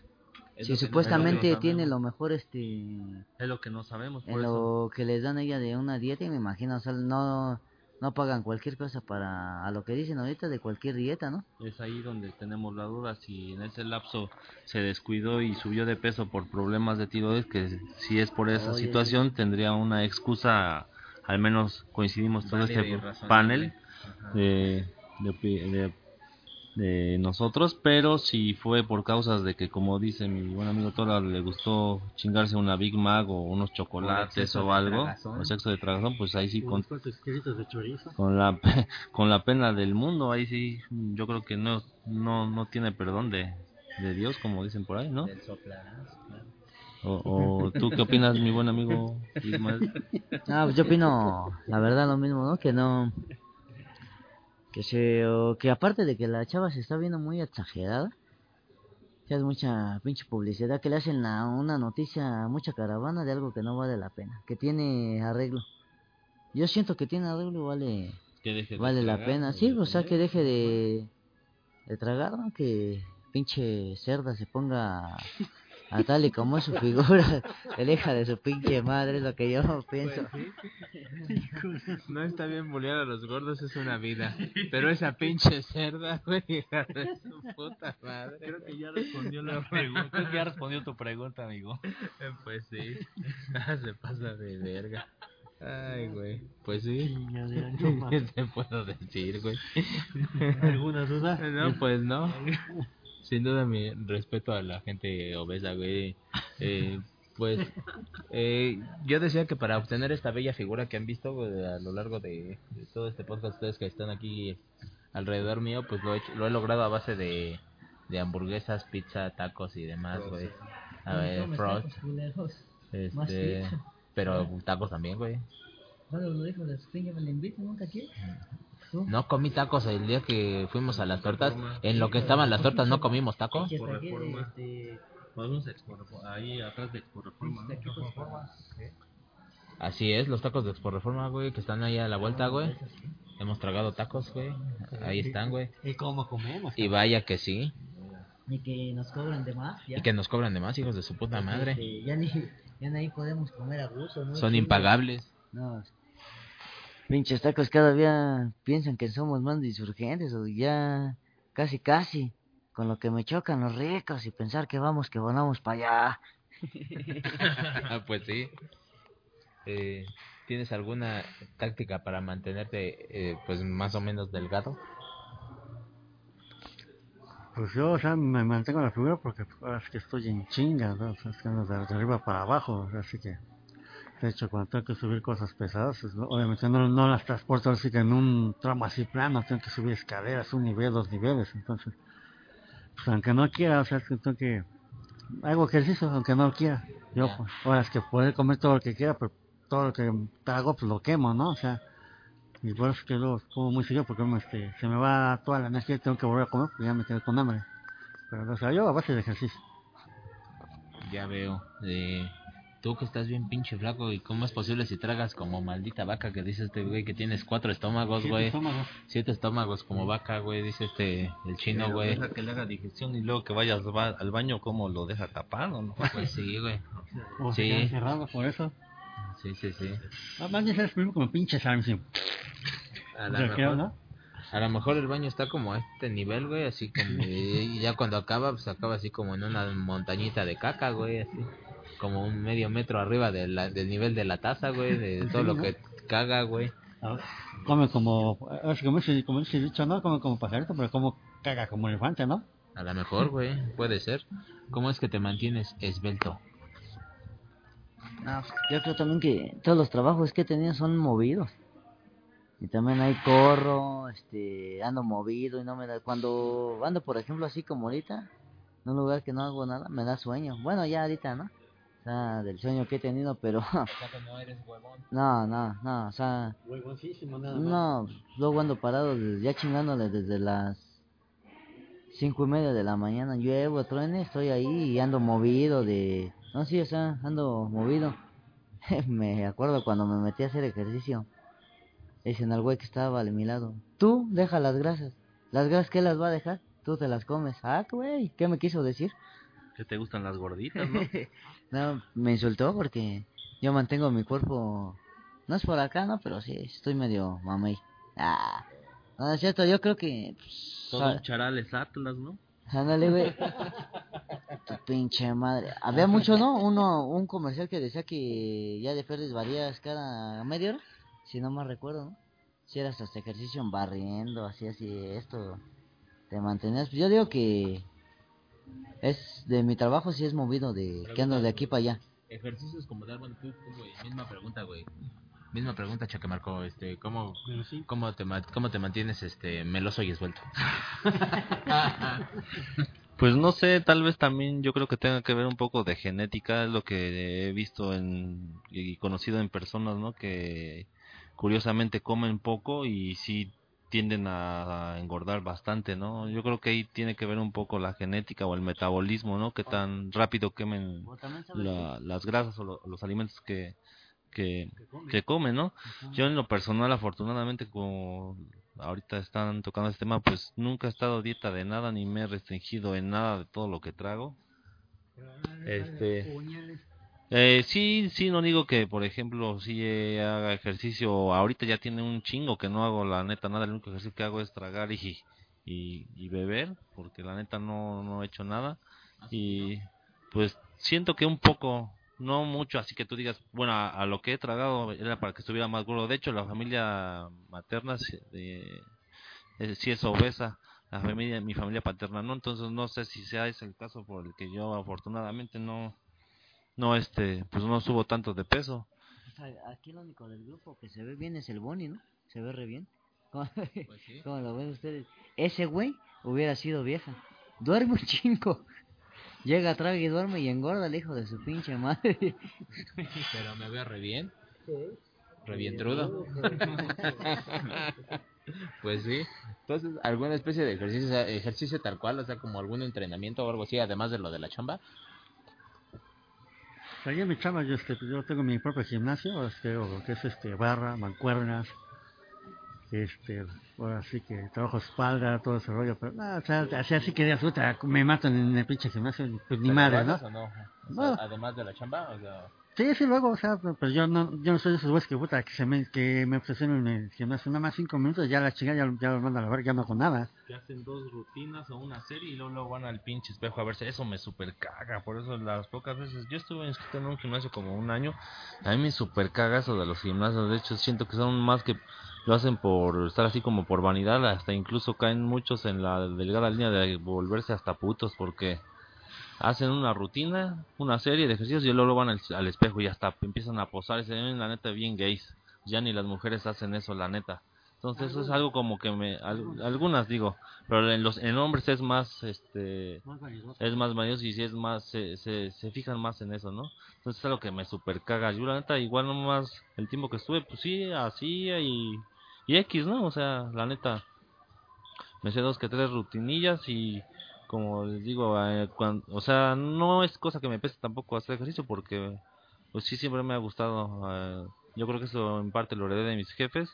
Es Si no supuestamente tiene lo mejor, este... Es lo que no sabemos. Por En eso. lo que les dan a ella de una dieta, y me imagino, o sea, no, no pagan cualquier cosa para, a lo que dicen ahorita, de cualquier dieta, ¿no? Es ahí donde tenemos la duda si en ese lapso se descuidó y subió de peso por problemas de tiroides, que si es por esa Oye, situación tendría una excusa, al menos coincidimos todo este panel de, de- de nosotros, pero si fue por causas de que como dice mi buen amigo Tora le gustó chingarse una Big Mac o unos chocolates o algo, tragazón. o sexo de tragazón, pues ahí sí con, con la pe- con la pena del mundo ahí sí yo creo que no no no tiene perdón de, de Dios como dicen por ahí no Del soplarazo, claro. o, o tú qué opinas mi buen amigo Ismael Ah, pues yo opino, la verdad, lo mismo, ¿no? Que no. Que se. que aparte de que la chava se está viendo muy exagerada, que es mucha pinche publicidad, que le hacen una noticia, mucha caravana de algo que no vale la pena, que tiene arreglo. Yo siento que tiene arreglo, vale, que deje de vale la pena. o Sí, o sea, que deje de, de tragar, ¿no? Que pinche cerda se ponga a tal y como es su figura, el hija de su pinche madre, es lo que yo pienso. No está bien bullear a los gordos, es una vida. Pero esa pinche cerda, güey, hija de su puta madre. creo que ya respondió la pregunta creo que ya respondió tu pregunta amigo Eh, Pues sí, se pasa de verga. Ay, güey. Pues sí. ¿Qué te puedo decir, güey? ¿Alguna duda? No, pues no. Sin duda mi respeto a la gente obesa, güey. Eh, pues eh, yo decía que para obtener esta bella figura que han visto güey, a lo largo de, de todo este podcast, ustedes que están aquí alrededor mío, pues lo he, hecho- lo he logrado a base de, de hamburguesas, pizza, tacos y demás, güey. A ver, frost. Este, pero tacos también, güey. No comí tacos el día que fuimos a las tortas. En lo que estaban las tortas no comimos tacos. Reforma, ahí atrás de Expo Reforma. ¿no? Así es, los tacos de Expo Reforma, güey, que están ahí a la vuelta, güey. Hemos tragado tacos, güey. Ahí están, güey. ¿Y cómo comemos? Y vaya que sí. Ni que nos cobran de más. Ya. Y que nos cobran de más, hijos de su puta madre. Este, ya, ni, ya ni podemos comer a gusto, ¿no? Son impagables. No. Pinches tacos cada día piensan que somos más insurgentes o ya casi casi. Con lo que me chocan los ricos y pensar que vamos, que volamos para allá. Ah, pues sí. Eh, ¿Tienes alguna táctica para mantenerte, eh, pues, más o menos delgado? Pues yo, o sea, me mantengo la figura porque pues, ahora es que estoy en chinga, ¿no? O sea, es que ando de, de arriba para abajo, o sea, así que... De hecho, cuando tengo que subir cosas pesadas, obviamente no, no las transporto así que en un tramo así plano, tengo que subir escaleras, un nivel, dos niveles, entonces... Pues aunque no quiera, o sea, tengo que... Hago ejercicio aunque no quiera. Yo, Ya. pues, ahora es que poder comer todo lo que quiera, pero todo lo que hago, pues lo quemo, ¿no? O sea... Y por eso es que luego como muy seguido porque este, se me va toda la energía y tengo que volver a comer porque ya me quedé con hambre. Pero o sea, yo a base de ejercicio. Ya veo. Eh, tú que estás bien pinche flaco, ¿y cómo es posible si tragas como maldita vaca que dice este güey que tienes cuatro estómagos, güey? estómagos. Siete estómagos como vaca, güey, dice este, el chino, Pero güey. Deja que le haga digestión y luego que vayas va- al baño, ¿cómo lo deja tapado? ¿no? Pues sí, güey. O Sí. se quedan cerrados por eso. Sí, sí, sí. Ah, Más bien como pinche Samsung. A O lo sea, creo, mejor, ¿no? a lo mejor el baño está como a este nivel, güey, así como... Y ya cuando acaba, pues acaba así como en una montañita de caca, güey, así. Como un medio metro arriba de la- del nivel de la taza, güey, de todo lo que caga, güey. Come como, como como dice dicho, ¿no? Come como pajarito, pero como caga como elefante, ¿no? A lo mejor, güey, puede ser. ¿Cómo es que te mantienes esbelto? No, yo creo también que todos los trabajos que he tenido son movidos. Y también ahí corro, este, ando movido y no me da... Cuando ando, por ejemplo, así como ahorita, en un lugar que no hago nada, me da sueño. Bueno, ya ahorita, ¿no? O del sueño que he tenido, pero... no eres huevón. no, no, no, o sea... Huevoncísimo, nada No, luego ando parado desde- ya chingándole desde las cinco y media de la mañana. Lluevo, truene, estoy ahí y ando movido de... No, sí, o sea, ando movido. me acuerdo cuando me metí a hacer ejercicio. Dicen al güey que estaba a mi lado. Tú deja las grasas. ¿Las grasas qué las va a dejar? Tú te las comes. Ah, güey, ¿qué me quiso decir? Que te gustan las gorditas, ¿no? no, me insultó porque yo mantengo mi cuerpo. No es por acá, ¿no? Pero sí, estoy medio mamey. Ah, no, es cierto, yo creo que. pues, Todo ah, un charales Atlas, ¿no? Ándale, güey. Tu pinche madre. Había mucho, ¿no? Uno, un comercial que decía que ya de Ferris varías cada media hora. Si no más recuerdo, ¿no? Si eras hasta ejercicio en barriendo, así, así, esto. Te mantenías. Yo digo que. Es de mi trabajo, sí es movido de. Que ando de aquí para allá. Ejercicios como dar, bueno, tú, tú, güey, misma pregunta, güey. Misma pregunta, Chaque Marco, este, ¿cómo, sí. cómo, te, ¿cómo te mantienes, este, meloso y esbelto? Pues no sé, tal vez también yo creo que tenga que ver un poco de genética, es lo que he visto en, y conocido en personas, ¿no? Que curiosamente comen poco y sí tienden a, a engordar bastante, ¿no? Yo creo que ahí tiene que ver un poco la genética o el metabolismo, ¿no? Que tan rápido quemen la- las grasas o lo- los alimentos que, que, que comen, ¿no? Yo en lo personal, afortunadamente, como ahorita están tocando este tema, pues nunca he estado dieta de nada, ni me he restringido en nada de todo lo que trago. Este, eh, sí, sí, no digo que, por ejemplo, si haga ejercicio, ahorita ya tiene un chingo que no hago la neta nada, el único ejercicio que hago es tragar y, y, y beber, porque la neta no, no he hecho nada. Y pues siento que un poco, no mucho, así que tú digas, bueno, a, a lo que he tragado era para que estuviera más gordo. De hecho, la familia materna sí, de- eh, sí es obesa, la familia, mi familia paterna no, entonces no sé si sea ese el caso por el que yo afortunadamente no, no este, pues no subo tanto de peso. Aquí el único del grupo que se ve bien es el Bonnie, ¿no? Se ve re bien. ¿Cómo, Pues sí. cómo lo ven ustedes? Ese güey hubiera sido vieja. Duerme un chingo. Llega, traga y duerme y engorda el hijo de su pinche madre. Pero me veo re bien. Revientrudo. pues sí. Entonces, ¿alguna especie de ejercicio, ejercicio tal cual? O sea, como algún entrenamiento o algo así, además de lo de la chamba. En mi chamba yo, este, yo tengo mi propio gimnasio, este, o que es este, barra, mancuernas, este, ahora sí que trabajo espalda, todo ese rollo, pero no, o sea, así, así que puta, me matan en el pinche gimnasio, pues ni ¿Pero madre, ¿no? haces o no? O sea, No. Además de la chamba, o sea... Sí, sí, luego, o sea, pero yo no, yo no soy de esos güeyes que, puta, que, se me, que me el gimnasio, nada más cinco minutos, ya la chica ya, ya los manda a la verga, ya no hago nada. que hacen dos rutinas o una serie y luego, luego van al pinche espejo a verse. Eso me super caga. Por eso las pocas veces. Yo estuve inscrito en un gimnasio como un año. A mí me super caga eso de los gimnasios. De hecho, siento que son más que lo hacen por estar así como por vanidad. Hasta incluso caen muchos en la delgada línea de volverse hasta putos porque hacen una rutina, una serie de ejercicios y luego van al, al espejo y hasta empiezan a posar. Y se ven, la neta, bien gays. Ya ni las mujeres hacen eso, la neta. Entonces eso es algo como que me... al- algunas digo, pero en los en hombres es más, este... Es más valioso y si es más... Se, se, se fijan más en eso, ¿no? Entonces es algo que me super caga. Yo la neta igual nomás el tiempo que estuve, pues sí, así y... Y X, ¿no? O sea, la neta... Me sé dos que tres rutinillas y... Como les digo, eh, o sea, no es cosa que me pese tampoco hacer ejercicio porque... Pues sí, siempre me ha gustado. eh, yo creo que eso en parte lo heredé de mis jefes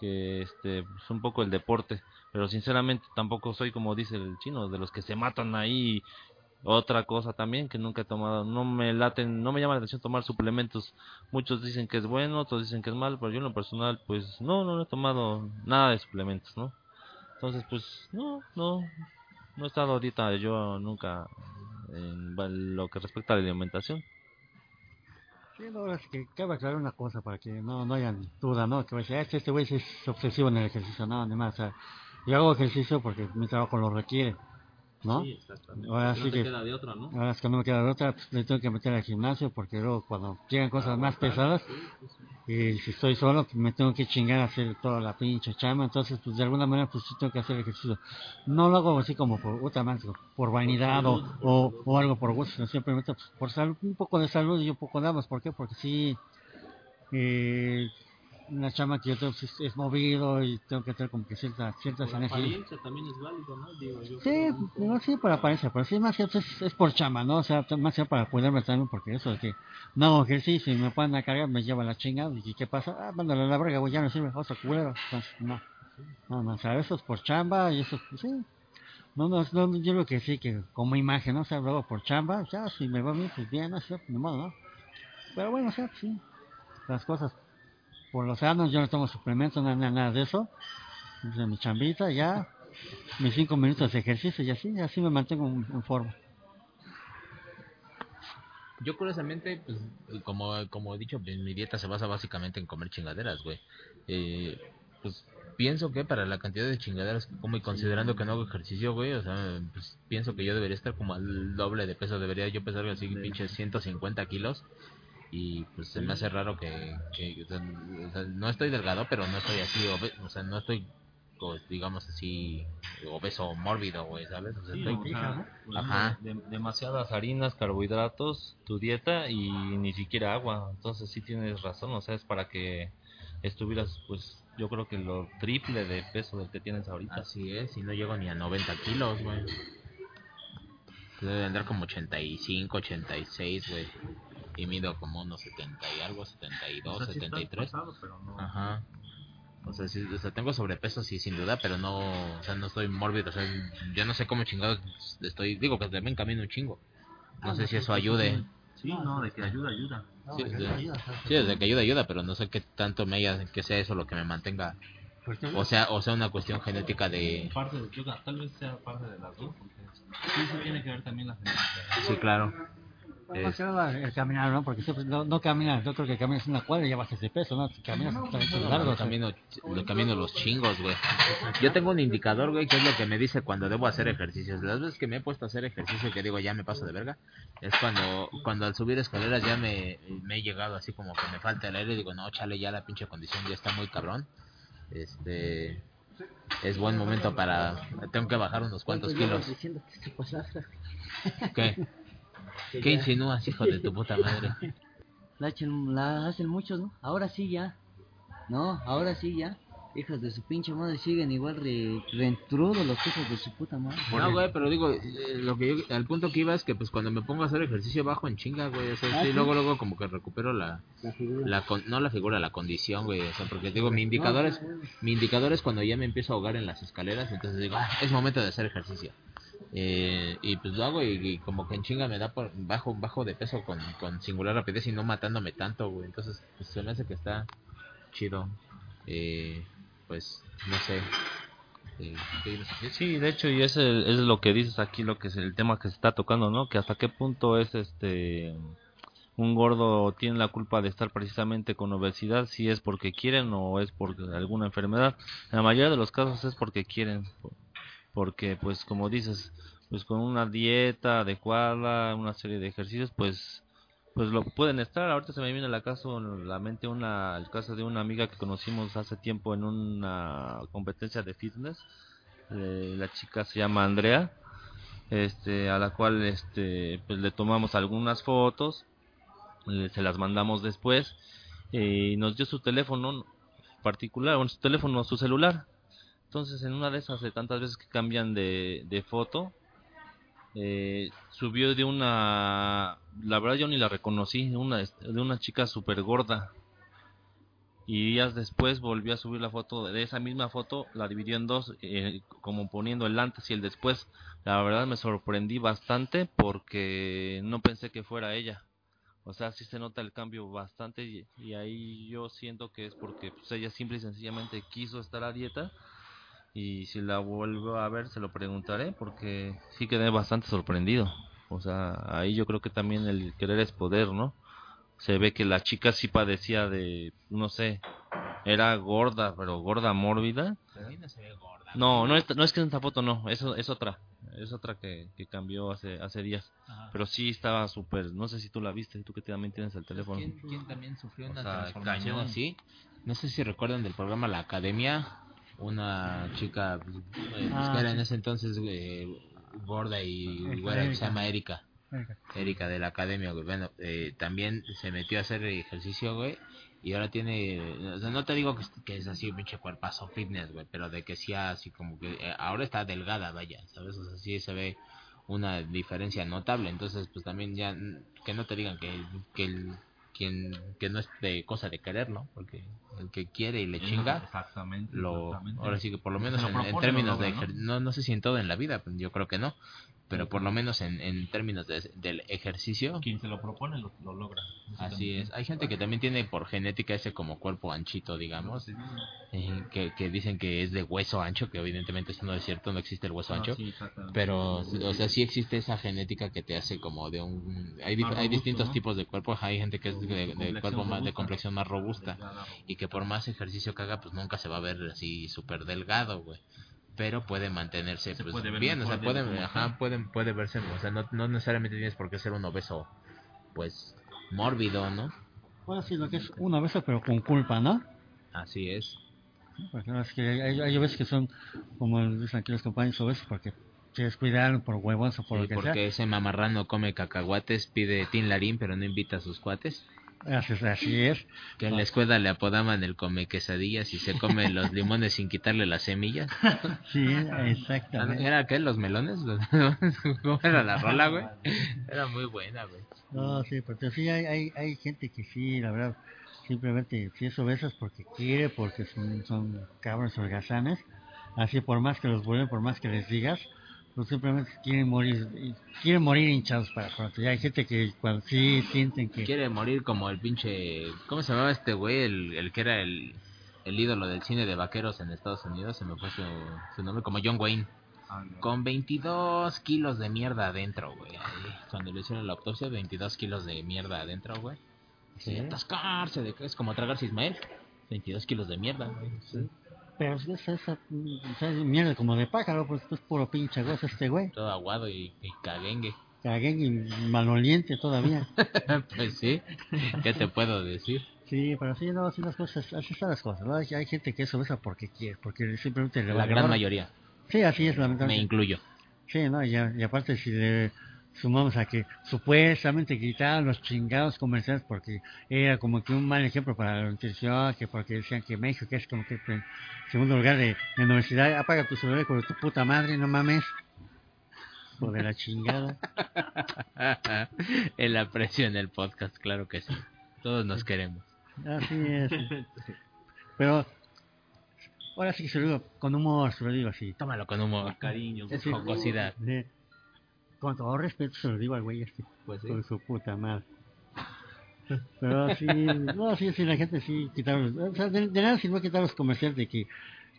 que este es un poco el deporte pero sinceramente tampoco soy como dice el chino de los que se matan ahí otra cosa también que nunca he tomado no me laten no me llama la atención tomar suplementos muchos dicen que es bueno otros dicen que es malo pero yo en lo personal pues no no he tomado nada de suplementos no entonces pues no no no he estado ahorita yo nunca en lo que respecta a la alimentación Sí, no, es que cabe aclarar una cosa para que no, no haya duda, ¿no? Que decir, "Ah, este, este güey es obsesivo en el ejercicio, no, ni más. O sea, yo hago ejercicio porque mi trabajo lo requiere, ¿no? exactamente Ahora sí que- de otra no Ahora es que no me queda de otra, pues, le tengo que meter al gimnasio porque luego cuando llegan cosas más pesadas y si estoy solo pues, me tengo que chingar a hacer toda la pinche chama, entonces pues de alguna manera pues sí tengo que hacer ejercicio. No lo hago así como por puta madre, por vanidad o, o, o algo por gusto, sino simplemente pues, por salud, un poco de salud y un poco de ambas, ¿por qué? Porque sí, eh, una chama que yo tengo es, es movido y tengo que tener como que cierta, ciertas energías. también es válido no digo yo Sí, no, sí, para apariencia, pero sí, más que es, es por chamba, ¿no? O sea, más que para cuidarme también, porque eso de que no hago ejercicio y me ponen a cargar, me lleva la chingada. ¿Y qué pasa? Ah, mándale a la verga, güey, ya no sirve, otro culero. Entonces, no. No, no, o sea, eso es por chamba y eso, sí. No, no, no, yo creo que sí, que como imagen, ¿no? O sea, luego por chamba, ya, si me va bien, pues bien, no sé, ni modo, ¿no? Pero bueno, o sea, sí, las cosas por los años, yo no tomo suplementos, nada, nada de eso. Entonces, mi chambita, ya, mis cinco minutos de ejercicio y así, así me mantengo en, en forma. Yo curiosamente, pues, como, como he dicho, mi dieta se basa básicamente en comer chingaderas, güey. Eh, pues pienso que para la cantidad de chingaderas que como y considerando que no hago ejercicio, güey, o sea, pues pienso que yo debería estar como al doble de peso, debería yo pesar así pinches 150 kilos y pues se me hace raro que, que o sea, o sea, no estoy delgado, pero no estoy así, o sea, no estoy, pues, digamos así, obeso mórbido, güey, ¿sabes? O sea, Sí, estoy- o sea, pues, Ajá. de- demasiadas harinas, carbohidratos, tu dieta y ni siquiera agua. Entonces sí tienes razón, o sea, es para que estuvieras, pues, yo creo que lo triple de peso del que tienes ahorita. Así es, y no llego ni a 90 kilos, güey. Debe andar como 85, 86, güey. Y mido como unos 70 y algo, 72, O sea, sí estás 73. pasado, pero no- Ajá. O sea, sí, o sea, tengo sobrepeso, sí, sin duda, pero no, o sea, no estoy mórbido. O sea, yo no sé cómo chingados estoy. Digo que también camino un chingo. No sé si eso ayude. Sí, no, de que ayuda, ayuda. Sí, sí. Sí, desde que ayuda, ayuda, pero no sé qué tanto me haya, que sea eso lo que me mantenga. O sea, o sea, una cuestión genética de. Parte de, tal vez sea parte de las dos, porque sí, sí tiene que ver también la genética. Sí, claro. Más que nada el caminar, ¿no? Porque siempre no, no caminas, yo creo que caminas una cuadra y ya bajas de peso, ¿no? Caminas trayecto largo, Lo o sea, camino, lo camino los chingos, güey. Yo tengo un indicador, güey, que es lo que me dice cuando debo hacer ejercicios. Las veces que me he puesto a hacer ejercicio que digo ya me paso de verga, es cuando cuando al subir escaleras ya me, me he llegado así como que me falta el aire y digo, no, chale, ya la pinche condición ya está muy cabrón. Este es buen momento para tengo que bajar unos cuantos kilos. diciendo que se ¿Qué? ¿Qué insinúas, hijo de tu puta madre? La, echen- la hacen muchos, ¿no? Ahora sí ya. No, ahora sí ya. Hijos de su pinche madre siguen igual re, rentrudos los hijos de su puta madre. No, güey, pero digo, eh, lo que yo, al punto que iba es que pues cuando me pongo a hacer ejercicio bajo en chinga, güey, o sea, Ah, sí, sí. luego, luego como que recupero la, La figura. la con- no la figura, la condición, güey, o sea, porque digo, mi indicador es, mi indicador es cuando ya me empiezo a ahogar en las escaleras, entonces digo, ah, es momento de hacer ejercicio. Eh, y pues lo hago y, como que en chinga me da por bajo bajo de peso con, con singular rapidez y no matándome tanto, güey. Entonces, pues, se me hace que está chido. Eh, pues, no sé. Eh. Sí, de hecho, y ese es lo que dices aquí, lo que es el tema que se está tocando, ¿no? Que hasta qué punto es este un gordo tiene la culpa de estar precisamente con obesidad, si es porque quieren o es por alguna enfermedad. En la mayoría de los casos es porque quieren, porque pues como dices, pues con una dieta adecuada, una serie de ejercicios, pues pues lo pueden estar. Ahorita se me viene la, caso, la mente una, el caso de una amiga que conocimos hace tiempo en una competencia de fitness. Eh, la chica se llama Andrea, este, a la cual este, pues le tomamos algunas fotos, le- se las mandamos después eh, y nos dio su teléfono particular, bueno, su teléfono, su celular. Entonces, en una de esas de tantas veces que cambian de, de foto, eh, subió de una, la verdad yo ni la reconocí, de una, de una chica súper gorda. Y días después volvió a subir la foto de esa misma foto, la dividió en dos, eh, como poniendo el antes y el después. La verdad me sorprendí bastante porque no pensé que fuera ella. O sea, sí se nota el cambio bastante y, ahí yo siento que es porque pues, ella simple y sencillamente quiso estar a dieta y si la vuelvo a ver se lo preguntaré porque sí quedé bastante sorprendido. O sea, ahí yo creo que también el querer es poder, ¿no? Se ve que la chica sí padecía de, no sé, era gorda, pero gorda mórbida. No se ve gorda. No, no es, no es que en esta foto no, eso es otra, es otra que, que cambió hace, hace días. Ajá. Pero sí estaba súper, no sé si tú la viste, tú que también tienes el teléfono. ¿Quién, quién también sufrió O una sea, transformación cañón. así? No sé si recuerdan del programa La Academia, una chica eh, Ah, que era en ese entonces eh, gorda y güera, que se llama Erika. Erika de la Academia, güey. Bueno, eh, también se metió a hacer ejercicio, güey. Y ahora tiene, o sea, no te digo que, es- que es así un pinche cuerpazo fitness, güey, pero de que sí así como que eh, ahora está delgada, vaya, ¿sabes? O sea, sí se ve una diferencia notable. Entonces, pues también ya que no te digan que, que el quien que no es de cosa de querer, ¿no? Porque el que quiere y le chinga Exactamente. lo exactamente. ahora sí que por lo menos lo en, términos lo de logra, ejer- no no sé si en todo en la vida yo creo que no pero por lo menos en, en términos de- del ejercicio. Quien se lo propone lo, lo logra. así es. Hay gente que también tiene por genética ese como cuerpo anchito digamos eh, que, que dicen que es de hueso ancho que evidentemente eso no es cierto no existe el hueso ancho pero o sea sí existe esa genética que te hace como de un hay, hay distintos ¿no? tipos de cuerpo. Hay gente que es de, de cuerpo más de complexión más robusta y que por más ejercicio que haga pues nunca se va a ver así súper delgado güey pero puede mantenerse Se pues, puede ver bien o sea mejor de puede cómo ajá, pueden puede verse o sea no, no necesariamente tienes por qué ser un obeso pues mórbido no Bueno, sí, lo que es un obeso, pero con culpa, ¿no? así es. Porque no, es que hay, hay veces que son, como dicen aquí los compañeros, obesos porque se descuidaron por huevos o por Sí, lo que porque ese mamarrano come cacahuates pide tin larín pero no invita a sus cuates. sea. Así, es- así es. que en la escuela le apodaban el come quesadillas y se come los limones sin quitarle las semillas Sí, exactamente. ¿Era qué? ¿Los melones? ¿Cómo era la rola, güey? Era muy buena, güey. No, sí, porque sí hay, hay, hay gente que sí, la verdad, simplemente si es obeso es porque quiere, porque son, son cabros holgazanes. Así por más que los vuelven, por más que les digas, pues simplemente quieren morir, quieren morir hinchados para pronto. Ya hay gente que cuando sí sienten que... Quiere morir como el pinche... ¿Cómo se llamaba este güey? El, el que era el, el ídolo del cine de vaqueros en Estados Unidos. Se me fue su, su nombre, como John Wayne. Con 22 kilos de mierda adentro, güey. Cuando le hicieron la autopsia, 22 kilos de mierda adentro, güey. Sí, atascarse, de, es como tragarse Ismael. 22 kilos de mierda, güey. Sí. Pero es esa, esa, mierda como de pájaro, pues esto es puro pinche gozo este güey. Todo aguado y, y caguengue. Caguen y maloliente todavía. pues sí, ¿qué te puedo decir? Sí, pero sí, no, sí las cosas, así están las cosas, ¿no? Hay, hay gente que es obesa porque quiere, porque simplemente le La gran mayoría, Sí, así es, me lamentablemente. incluyo. Sí, no, y, y aparte si le, sumamos a que supuestamente quitaban los chingados comerciales porque era como que un mal ejemplo para la nutrición, que porque decían que México, que es como que el segundo lugar de, de universidad, apaga tu celular con tu puta madre, no mames. Por de la chingada. el aprecio en el podcast, claro que sí. Todos nos queremos. Así es. Pero ahora sí que se lo digo con humor, se lo digo así. Tómalo con humor. Cariño, Sí. jocosidad. Con todo respeto se lo digo al güey este. Pues sí. Con su puta madre. Pero sí, no, sí, sí, la gente sí quitaron, o sea, de, de nada sirve quitar los comerciales de que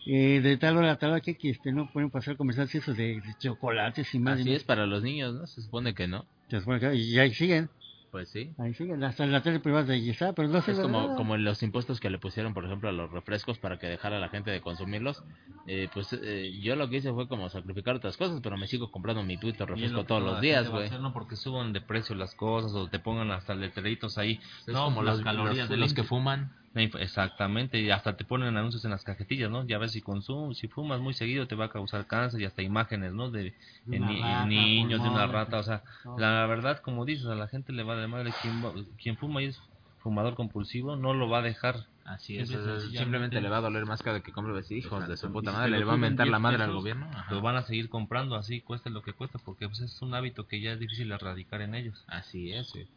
eh, de tal hora a tal hora que, que este, no pueden pasar comerciales esos de, de chocolates y más. y Así más. es para los niños, ¿no? Se supone que no. Se supone que- y ahí siguen, Pues sí. ahí siguen, hasta en la tele privada de está, pero no se Es como, como los impuestos que le pusieron, por ejemplo, a los refrescos para que dejara a la gente de consumirlos. Eh, pues eh, yo lo que hice fue como sacrificar otras cosas, pero me sigo comprando mi tuito refresco lo todos los días, güey. No porque suban de precio las cosas o te pongan hasta letreritos ahí. Es no, como las calorías los- del los que fuman. Exactamente, y hasta te ponen anuncios en las cajetillas, ¿no? Ya ves si consumes, si fumas muy seguido te va a causar cáncer y hasta imágenes, ¿no? De, ni- rata, niños, de una rata, o sea, no. la verdad, como dices, a la gente le va de madre. Quien, quien fuma y es fumador compulsivo, no lo va a dejar. Así es, sencillamente. simplemente le va a doler más cada que compre hijos de su puta madre, le va a suben mentar la 10 madre al gobierno. Ajá. Lo van a seguir comprando así, cueste lo que cueste, porque pues, es un hábito que ya es difícil erradicar en ellos. Así es, güey.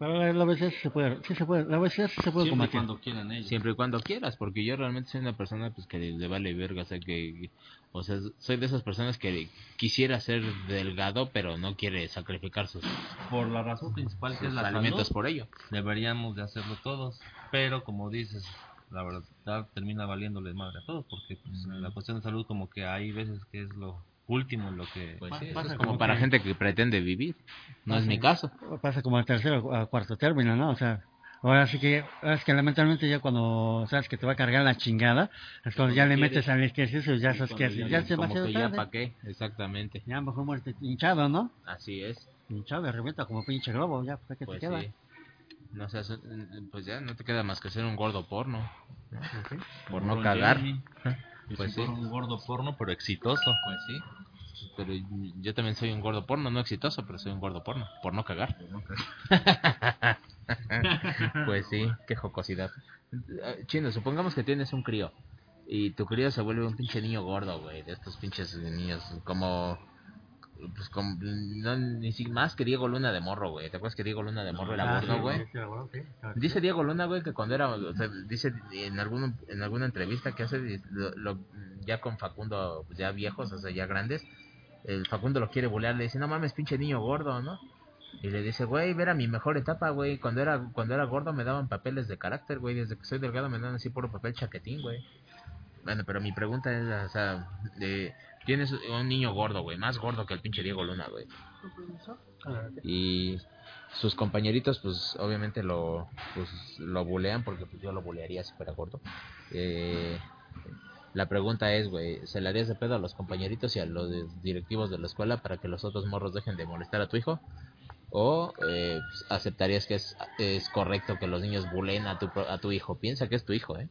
Pero la, la obesidad sí se puede, sí se puede, la obesidad sí se puede Siempre y combatir. cuando quieran ellos. Siempre y cuando quieras, porque yo realmente soy una persona pues que le vale verga, o sea que o sea, soy de esas personas que quisiera ser delgado, pero no quiere sacrificar sus, Por la razón principal que es la alimentos salud, por ello. deberíamos de hacerlo todos, pero como dices, la verdad termina valiéndoles madre a todos, porque pues, la cuestión de salud como que hay veces que es lo último lo que... Pues sí, pasa es como como para que- gente que pretende vivir. No es mi caso. Pasa como al tercero o al cuarto término, ¿no? O sea, ahora sí que, ahora es que lamentablemente ya cuando sabes que te va a cargar la chingada, es cuando ya le metes al ejercicio, ya sabes que ya como demasiado que ya tarde. pa' qué, exactamente. Ya mejor muerte hinchado, ¿no? Así es. Hinchado de revienta como pinche globo, ya, pues, ¿qué Pues te queda? sí. No seas, pues ya no te queda más que ser un gordo porno. ¿no? Por no cagar. Pues pues sí. un gordo porno, pero exitoso. Pues sí. Pero yo también soy un gordo porno, no exitoso, pero soy un gordo porno, por no cagar. pues sí, qué jocosidad. Eh, Chino, supongamos que tienes un crío y tu crío se vuelve un pinche niño gordo, güey, de estos pinches niños como pues como no, ni si más que Diego Luna de morro, güey. ¿Te acuerdas que Diego Luna de morro era Ah, gordo, sí, güey? sí, sí, bueno, Dice. Diego Luna, güey, que cuando era, o sea, dice en algún, en alguna entrevista que hace, lo- lo- ya con Facundo, pues, ya viejos, o sea, ya grandes, el Facundo lo quiere bulear, le dice, no mames, pinche niño gordo, ¿no? Y le dice, güey, ver a mi mejor etapa, güey, cuando era, cuando era gordo me daban papeles de carácter, güey, desde que soy delgado me dan así puro papel chaquetín, güey. Bueno, pero mi pregunta es, o sea, de, tienes un niño gordo, güey, más gordo que el pinche Diego Luna, güey. Y sus compañeritos, pues obviamente lo, pues, lo bulean porque pues, yo lo bulearía si fuera gordo. Eh, la pregunta es, güey, ¿se le harías de pedo a los compañeritos y a los directivos de la escuela para que los otros morros dejen de molestar a tu hijo? ¿O eh, aceptarías que es, correcto que los niños buleen a tu, a tu hijo? Piensa que es tu hijo, ¿eh?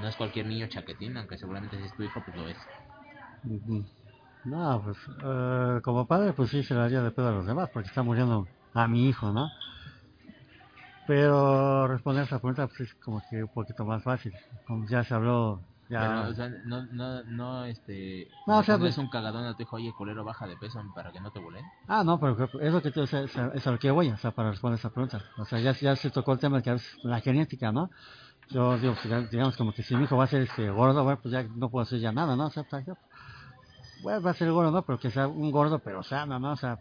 No es cualquier niño chaquetín, aunque seguramente si es tu hijo, pues lo es. No, pues eh, como padre, pues sí se le haría de pedo a los demás, porque está muriendo a mi hijo, ¿no? Pero responder esa pregunta pues, es como que un poquito más fácil. Como ya se habló, ya... Pero, o sea, no, no, no, este... No, o sea, es pues- un cagadón a tu hijo, oye, culero, baja de peso para que no te buleen. Ah, no, pero es lo que te, es, es, es a lo que voy, o sea, para responder esa pregunta. O sea, ya, ya se tocó el tema de que es la genética, ¿no? Yo digo, pues, digamos como que si mi hijo va a ser este gordo, bueno, pues ya no puedo hacer ya nada, ¿no? O sea, pues, bueno, va a ser gordo, ¿no? Pero que sea un gordo, pero sano, ¿no? O sea,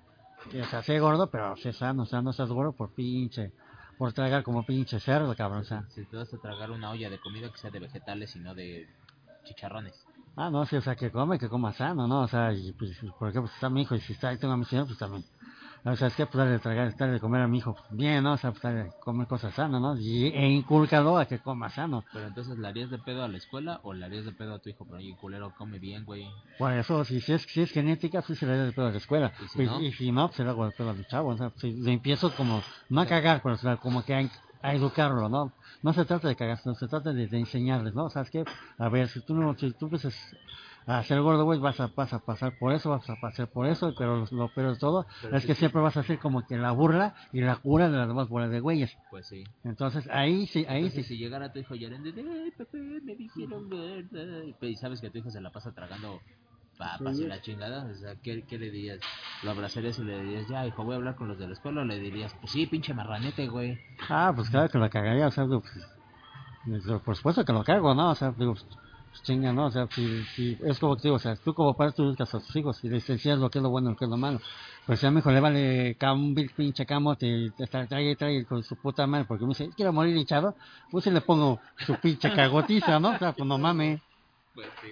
que, o sea, sea gordo, pero sea sano, o sea, no seas gordo por pinche, por tragar como pinche cerdo, cabrón, o sea. Si te vas a tragar una olla de comida que sea de vegetales y no de chicharrones. Ah, no, sí, o sea, que come, que coma sano, ¿no? O sea, y pues, por ejemplo, si está mi hijo y si está, ahí tengo a mi señor, pues también. O sea, es que pues darle de tragar, darle de comer a mi hijo pues, bien, ¿no? O sea, pues darle de comer cosas sanas, ¿no? Y, e inculcado a que coma sano. Pero entonces, ¿le harías de pedo a la escuela o le harías de pedo a tu hijo? Pero oye, culero, come bien, güey. Por eso, si, si, es, si es genética, pues se le da de pedo a la escuela. ¿Y si Pues, no? y si no, pues se le hago de pedo a mi chavo. O sea, si le empiezo como, no a cagar, pero o sea, como que a, a educarlo, ¿no? No se trata de cagar, sino se trata de, de enseñarles, ¿no? ¿Sabes qué? A ver, si tú no, si tú empiezas a ser gordo, güey, vas a, vas a pasar por eso, vas a pasar por eso, pero lo, lo peor de todo Pero es sí, que sí. siempre vas a ser como que la burla y la cura de las demás bolas de güeyes. Pues sí. Entonces ahí sí, ahí Entonces, sí. si llegara tu hijo llorando de, ay, papá, me dijeron gorda", y- sabes que tu hijo se la pasa tragando papas y la chingada, o sea, ¿qué, qué le dirías? ¿Lo abrazarías y le dirías, ya, hijo, voy a hablar con los de la escuela? ¿O le dirías, pues sí, pinche marranete, güey? Ah, pues claro que lo cagaría, o sea, digo, pues, por supuesto que lo cago, ¿no? O sea, digo, pues, chinga, ¿no? O sea, si, si, es como que digo, o sea, tú como padre tú educas a tus hijos y les enseñas lo que es lo bueno y lo que es lo malo. Pues ya mejor le vale un pinche camote te trae trae con su puta madre porque me dice, quiero morir hinchado, pues si le pongo su pinche cagotiza, ¿no? O sea, pues no mames.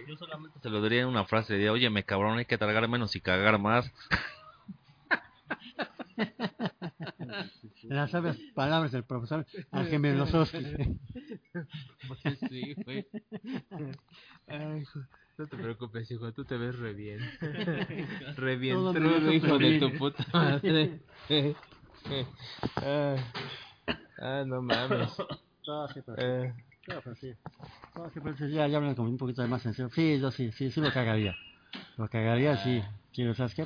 Yo solamente se lo diría en una frase, diría, oye, me cabrón, hay que tragar menos y cagar más. Las sabias palabras del profesor Ángel Melosowski. Pues sí, güey. Ay, hijo, no te preocupes, hijo, tú te ves re bien. Re bien, trudo, hijo de tu puta madre. Ay. Ah, no mames. No, sí, pero- Eh, no, pero sí. No, sí, pero sí, ya, ya hablan como un poquito de más en serio. Sí, yo sí, sí, sí lo cagaría. Lo cagaría, sí. Quiero, ¿sabes qué?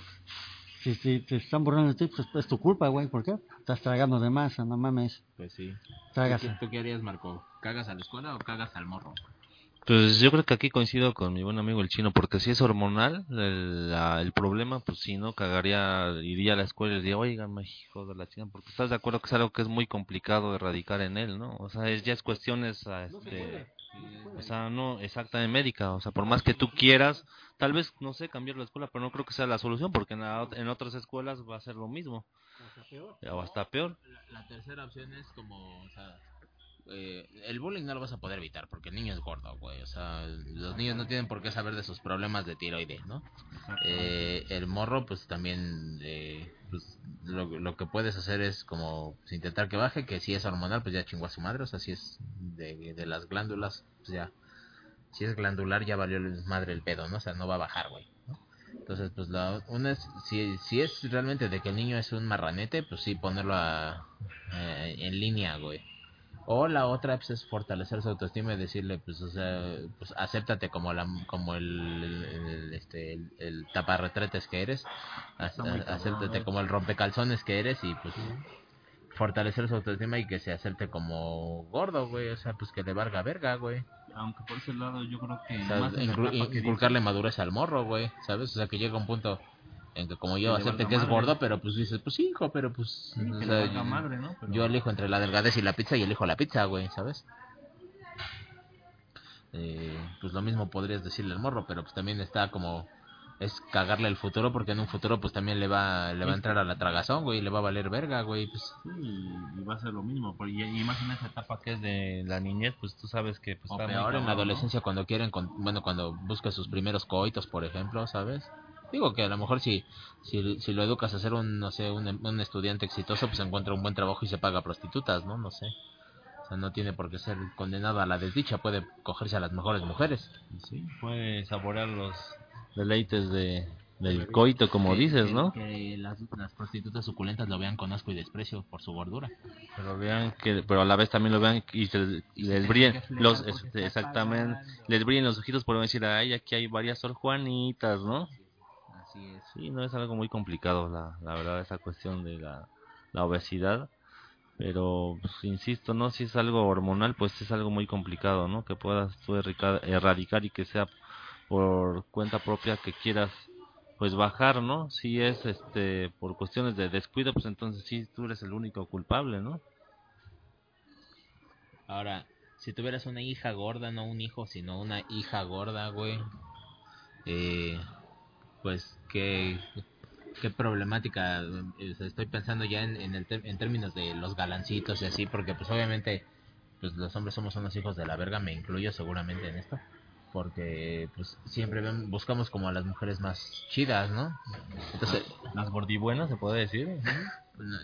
Si, si te están burlando de ti, pues es tu culpa, güey. ¿Por qué? Estás tragando de masa, no mames. pues sí. Tragas. ¿Tú, qué- tú qué harías, Marco? ¿Cagas a la escuela o cagas al morro? Pues yo creo que aquí coincido con mi buen amigo el chino, porque si es hormonal el, la- el problema, pues si no, cagaría, iría a la escuela y diría, oigan, hijo de la china, porque estás de acuerdo que es algo que es muy complicado de erradicar en él, ¿no? O sea, es, ya es cuestiones, ah, este, o sea, no exactamente médica, o sea, por más que tú quieras, tal vez, no sé, cambiar la escuela, pero no creo que sea la solución, porque en, la en otras escuelas va a ser lo mismo, o hasta peor. La, la tercera opción es como, o sea, eh, el bullying no lo vas a poder evitar porque el niño es gordo, güey. O sea, los niños no tienen por qué saber de sus problemas de tiroides, ¿no? Eh, el morro, pues también, eh, pues, lo, lo que puedes hacer es como pues, intentar que baje, que si es hormonal, pues ya chingó a su madre, o sea, si es de, de las glándulas, pues ya, si es glandular, ya valió madre el pedo, ¿no? O sea, no va a bajar, güey. ¿no? Entonces, pues la una es, si, si es realmente de que el niño es un marranete, pues sí, ponerlo a, eh, en línea, güey. O la otra pues, es fortalecer su autoestima y decirle, pues, o sea, pues acéptate como la, como el, el- este, el, el taparretretes que eres, ac- acéptate como el rompecalzones que eres y pues fortalecer su autoestima y que se acepte como gordo, güey, o sea, pues que le valga verga, güey. Aunque por ese lado yo creo que O sea, más inclu- inculcarle madurez al morro, güey, ¿sabes? O sea, que llega un punto como yo acepte que es gordo, pero pues dices, pues hijo, pero pues... dice, o que sea, le valga madre, ¿no? Pero- yo elijo entre la delgadez y la pizza y elijo la pizza, güey, ¿sabes? Eh, pues lo mismo podrías decirle al morro, pero pues también está como es cagarle el futuro porque en un futuro pues también le va le va a entrar a la tragazón, güey, le va a valer verga, güey, pues Sí, y va a ser lo mismo. Y, y más en esa etapa que es de la niñez, pues tú sabes que pues, o está muy peor en la adolescencia cuando quieren con- bueno, cuando busca sus primeros coitos, por ejemplo, ¿sabes? Digo que a lo mejor si si, si lo educas a ser un no sé, un, un estudiante exitoso, pues encuentra un buen trabajo y se paga prostitutas, ¿no? No sé. O sea, no tiene por qué ser condenado a la desdicha, puede cogerse a las mejores mujeres. Sí, puede saborear los deleites de, del coito, como Que- dices, que- ¿no? Que las, las prostitutas suculentas lo vean con asco y desprecio por su gordura. Pero vean que, pero a la vez también lo vean y se, y les brillen los, este, exactamente, les brillen los ojitos por decir, ay, aquí hay varias Sor Juanitas, ¿no? Así. Sí, no es algo muy complicado, la, la verdad, esa cuestión de la, la obesidad. Pero, pues, insisto, ¿no? Si es algo hormonal, pues es algo muy complicado, ¿no? Que puedas tú erradicar, erradicar y que sea por cuenta propia que quieras, pues, bajar, ¿no? Si es, este, por cuestiones de descuido, pues entonces sí, tú eres el único culpable, ¿no? Ahora, si tuvieras una hija gorda, no un hijo, sino una hija gorda, güey, eh, pues qué, qué problemática. eh, estoy pensando ya en, en, el ter- en términos de los galancitos y así, porque pues obviamente pues los hombres somos unos hijos de la verga, me incluyo seguramente en esto. Porque pues siempre ven- buscamos como a las mujeres más chidas, ¿no? Entonces, Las gordibuenas, se puede decir.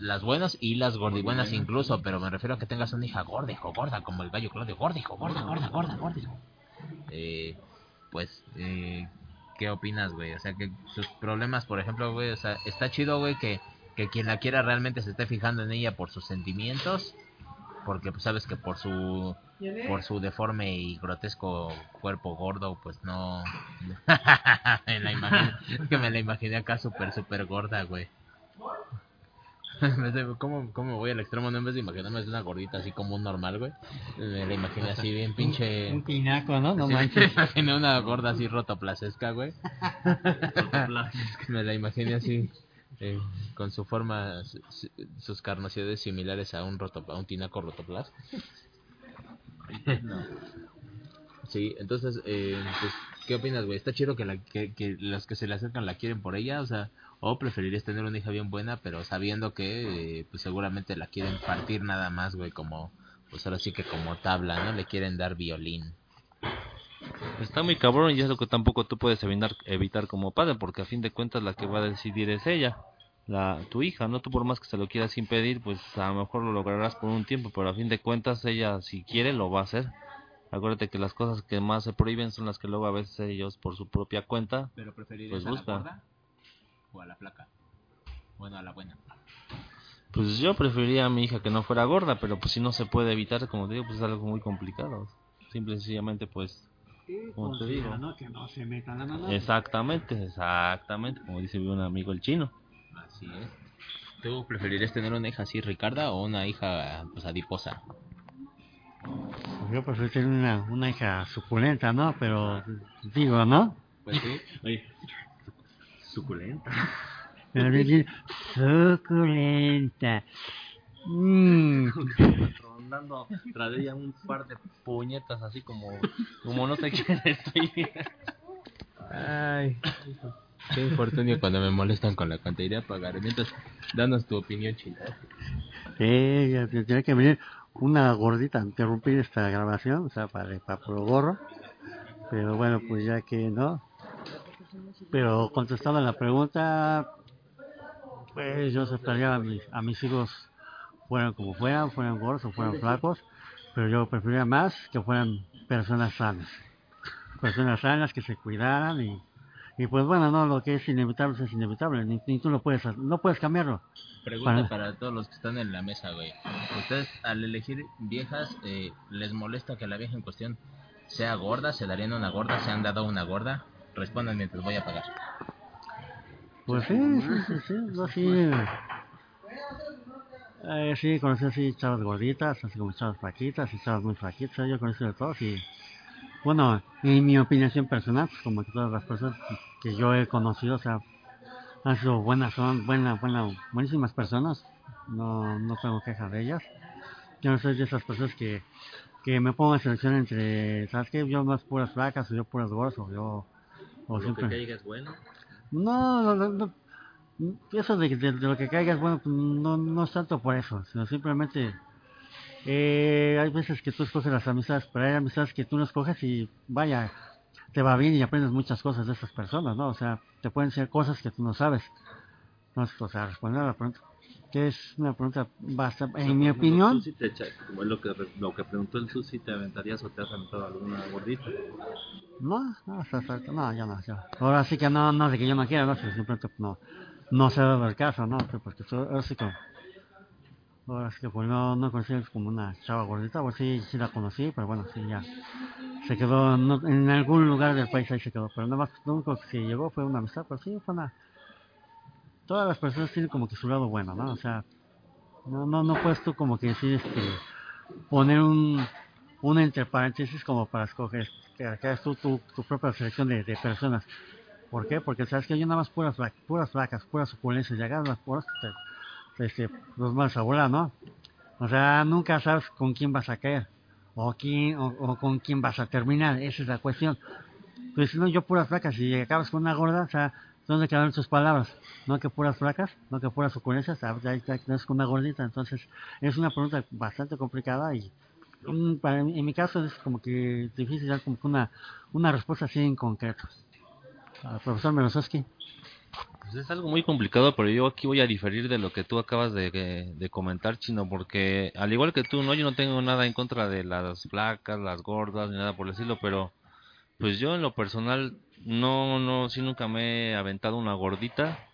las buenas y las gordibuenas incluso, pero me refiero a que tengas una hija gorda, hijo, gorda, como el gallo Claudio, gorda, hijo, gorda, gorda, gorda, gorda, hijo. Eh, pues, eh, ¿qué opinas, güey? O sea, que sus problemas, por ejemplo, güey, o sea, está chido, güey, que, que quien la quiera realmente se esté fijando en ella por sus sentimientos, porque pues sabes que por su por su deforme y grotesco cuerpo gordo pues no. Me la imaginé, es que me la imaginé acá súper súper gorda güey ¿Cómo, ¿Cómo voy al extremo? No en vez de imaginarme es una gordita así como un normal, güey. Me la imaginé así bien pinche... Un pinaco, ¿no? No Sí, manches. Me imaginé una gorda así rotoplasesca, güey. me la imaginé así, eh, con su forma, su- su- sus carnosidades similares a un, roto, a un tinaco rotoplas. Sí, entonces, eh, pues, ¿qué opinas, güey? ¿Está chido que, la, que, que los que se le acercan la quieren por ella? O sea, ¿o preferirías tener una hija bien buena, pero sabiendo que, eh, pues, seguramente la quieren partir nada más, güey, como, pues, ahora sí que como tabla, ¿no? Le quieren dar violín. Está muy cabrón y es lo que tampoco tú puedes evitar, evitar como padre, porque a fin de cuentas la que va a decidir es ella, la tu hija, ¿no? Tú por más que se lo quieras impedir, pues a lo mejor lo lograrás por un tiempo, pero a fin de cuentas ella si quiere lo va a hacer. Acuérdate que las cosas que más se prohíben son las que luego a veces ellos por su propia cuenta. ¿Pero preferirías Pues a busca. la gorda o a la flaca? Bueno, a la buena. Pues yo preferiría a mi hija que no fuera gorda, pero pues si no se puede evitar, como te digo, pues es algo muy complicado. Simple y sencillamente pues Como te digo. ¿no? Que no se metan exactamente, exactamente, como dice un amigo el chino. Así es. ¿Tú preferirías tener una hija así, Ricarda, o una hija, pues, adiposa? Pues yo prefiero tener una, una hija suculenta, ¿no? Pero digo, ¿no? Pues sí. Oye, suculenta. Suculenta. Mm. Rondando tras ella un par de puñetas así como, como no sé quién estoy. Ay, qué infortunio cuando me molestan con la cuenta. Iré a pagar. Mientras, danos tu opinión, china. Sí, ya te- tiene que venir una gordita a interrumpir esta grabación, o sea, para, para gorro. Pero bueno, pues ya que no. Pero contestando a la pregunta, pues yo aceptaría a mis, a mis hijos fueran como fueran, fueran gordos o fueran flacos, pero yo preferiría más que fueran personas sanas. Personas sanas que se cuidaran y, y pues bueno, no, lo que es inevitable es inevitable, ni, ni tú lo puedes, no puedes cambiarlo. Pregunta Para- para todos los que están en la mesa, güey. Ustedes, al elegir viejas, eh, ¿les molesta que la vieja en cuestión sea gorda? ¿Se darían una gorda? ¿Se han dado una gorda? Respondan mientras voy a pagar. Pues sí, sí, sí, sí, yo sí. Eh, sí, conocí así chavas gorditas, así como chavas flaquitas y chavas muy flaquitas, yo conocí de todos y... Bueno, en mi opinión personal, pues como que todas las personas que yo he conocido, o sea, han sido buenas, son buenas, buenas, buenísimas personas, no, no tengo quejas de ellas. Yo no soy de esas personas que, que me pongo en selección entre, ¿sabes qué? Yo más puras flacas o yo puras gordas o yo... O siempre... caiga es bueno. No, no, no, no. Eso de, de- de lo que caigas, bueno, pues, no, no es tanto por eso, sino simplemente eh, hay veces que tú escoges las amistades, pero hay amistades que tú no escoges y vaya, te va bien y aprendes muchas cosas de esas personas, ¿no? O sea, te pueden ser cosas que tú no sabes. Entonces, o sea, responder a la pregunta, que es una pregunta bastante, en mi opinión, sí te echa- como es lo que, lo que preguntó el tú, si te aventarías o te has aventado alguna gordita. No, no, no, yo no, yo. Ahora sí que no, no de que yo no quiera, no, simplemente no, no se da el caso, ¿no? Porque tú- ahora sí que, ahora sí que pues no, no conocí como una chava gordita, pues sí, sí la conocí, pero bueno, sí, ya. Se quedó no- en algún lugar del país ahí se quedó, pero nada más, lo único que llegó fue una amistad, pero sí, fue una... Todas las personas tienen como que su lado bueno, ¿no? O sea, no, no, no puedes tú como que decir, este, poner un, un entre paréntesis como para escoger, que hagas tú tu, tu propia selección de, de personas. ¿Por qué? Porque sabes que hay nada más puras, puras flacas, puras suculencias, y agarras las puras, te, te- este, los vas a volar, ¿no? O sea, nunca sabes con quién vas a caer, o, quién, o, con quién vas a terminar, esa es la cuestión. Pues si no, yo puras flacas, y acabas con una gorda, o sea, ¿dónde quedaron tus palabras? No que puras flacas, no que puras suculencias, ah, ya quedas con una gordita, entonces es una pregunta bastante complicada y mm, para en mi caso es como que difícil dar como que una, una respuesta así en concreto. Al profesor Melosowski. Pues es algo muy complicado, pero yo aquí voy a diferir de lo que tú acabas de, de- de comentar, Chino, porque al igual que tú, no, yo no tengo nada en contra de las flacas, las gordas, ni nada por el estilo, pero pues yo en lo personal no, no, sí nunca me he aventado una gordita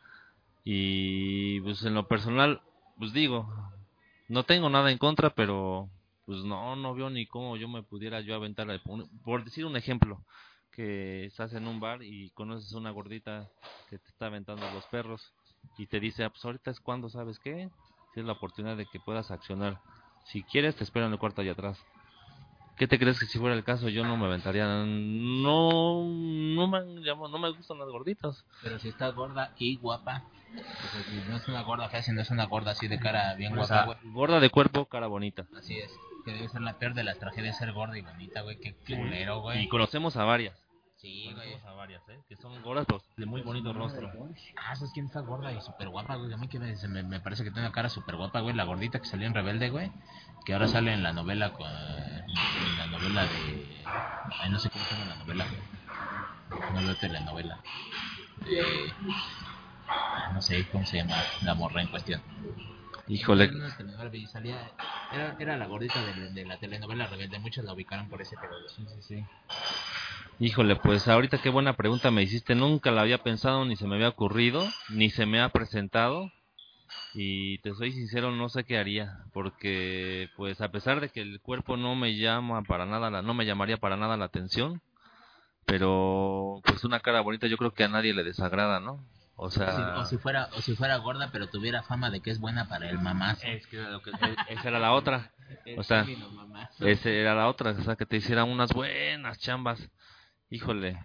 y pues en lo personal, pues digo, no tengo nada en contra, pero pues no, no veo ni cómo yo me pudiera yo aventar. Por decir un ejemplo, que estás en un bar y conoces una gordita que te está aventando los perros y te dice, ah, pues ahorita es cuando, ¿sabes qué? Si es la oportunidad de que puedas accionar. Si quieres, te espero en el cuarto allá atrás. ¿Qué te crees que si fuera el caso yo no me aventaría? No, no me, no me gustan las gorditas. Pero si está gorda y guapa. o sea, si no es una gorda fea, si no es una gorda así de cara bien O guapa, sea, güey. gorda de cuerpo, cara bonita. Así es. Que debe ser la peor de las tragedias ser gorda y bonita, güey. Qué culero, güey. Y conocemos a varias. Sí, güey. A varias, ¿eh? Que son gordas, pero de muy bonito rostro. Ah, ¿sabes quién está gorda y súper guapa, güey? A mí que me, se me, me parece que tiene una cara súper guapa, güey. La gordita que salió en Rebelde, güey. Que ahora sale en la novela con... En la novela de... Ay, no sé cómo se llama la novela, güey. No veo telenovela. Eh, no sé cómo se llama la morra en cuestión. Híjole. Era, era la gordita de, de la telenovela Rebelde. Muchos la ubicaron por ese pedo. Sí, sí, sí. Híjole, pues ahorita qué buena pregunta me hiciste. Nunca la había pensado, ni se me había ocurrido, ni se me ha presentado. Y te soy sincero, no sé qué haría, porque pues a pesar de que el cuerpo no me llama para nada, la- no me llamaría para nada la atención, pero pues una cara bonita yo creo que a nadie le desagrada, ¿no? O Si- sea, o, si fuera, o si fuera gorda, pero tuviera fama de que es buena para el mamazo. es que era lo que- e- esa era la otra. O sea. Esa era la otra, o sea, que te hicieran unas buenas chambas. Híjole,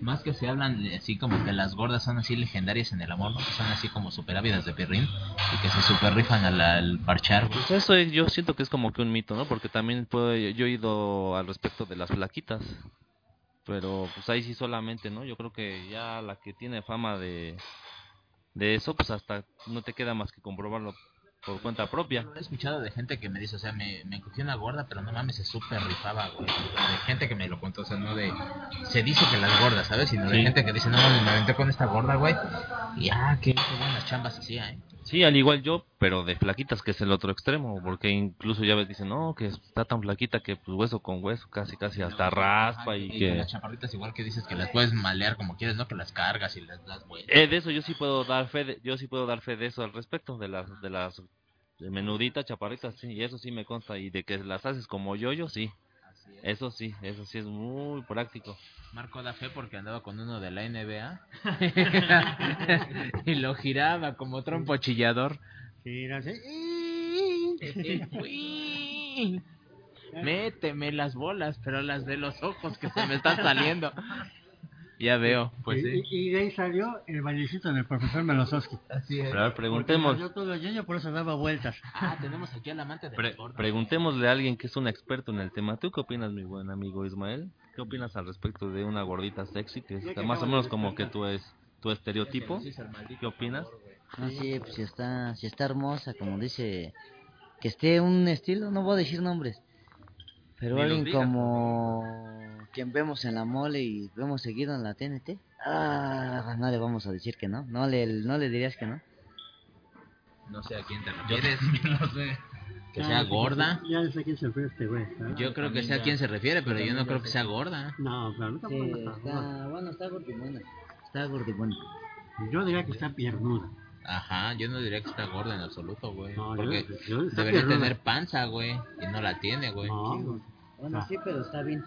Más que se hablan así como que las gordas son así legendarias en el amor, ¿no? Que son así como super ávidas de pirrín y que se super rifan al, al parchar, pues eso es- yo siento que es como que un mito, ¿no? Porque también puedo, yo he ido al respecto de las flaquitas, pero pues ahí sí solamente, ¿no? Yo creo que ya la que tiene fama de, de eso, pues hasta no te queda más que comprobarlo por cuenta propia. He escuchado de gente que me dice, o sea, me, me cogí una gorda, pero no mames, se super rifaba, güey. De gente que me lo contó, o sea, no de... Se dice que las gordas, ¿sabes? Sino de Sí. gente que dice, no mames, me aventé con esta gorda, güey. Y ah, qué, qué buenas chambas hacía, ¿eh? Sí, al igual yo, pero de flaquitas, que es el otro extremo, porque incluso ya ves, dicen, no, que está tan flaquita que pues hueso con hueso, casi casi hasta raspa y que... las chaparritas igual que dices que las puedes malear como quieres, ¿no? Que las cargas y las das vueltas. Eh, de eso yo sí puedo dar fe, de, yo sí puedo dar fe de eso al respecto, de las, de las menuditas, chaparritas, sí, y eso sí me consta, y de que las haces como yo, yo sí. Eso sí, eso sí es muy práctico. Marco da fe porque andaba con uno de la NBA y lo giraba como trompo chillador. Méteme las bolas, pero las de los ojos que se me están saliendo. Ya veo, pues y, sí. y- y de ahí salió el bailecito del profesor Melosowski. Así es. Pero a ver, preguntemos, Yo todo yo por eso daba vueltas. Ah, tenemos aquí al amante de pre- preguntémosle a alguien que es un experto en el tema. ¿Tú qué opinas, mi buen amigo Ismael? ¿Qué opinas al respecto de una gordita sexy que está más o menos como que tú es tu estereotipo? ¿Qué opinas? No, sí, pues si está, si está hermosa, como dice, que esté un estilo, no voy a decir nombres, pero Ni alguien como quien vemos en la mole y vemos seguido en la TNT, ah, no le vamos a decir que no, no le, no le dirías que no. No sé a quién te refieres. no sé. Que Ya sea sé gorda. Ya sé a quién se refiere este güey. ¿sabes? Yo creo que sé a quién se refiere, pero yo no creo que sea gorda. No, claro, no Sí, tampoco está está, bueno, está gordibona, está gordibona. Yo diría que está piernuda. Ajá, yo no diría que está gorda en absoluto, güey. No, porque yo está debería piernuda. tener panza, güey. Y no la tiene, güey. No, Bueno, Ah. sí, pero está bien.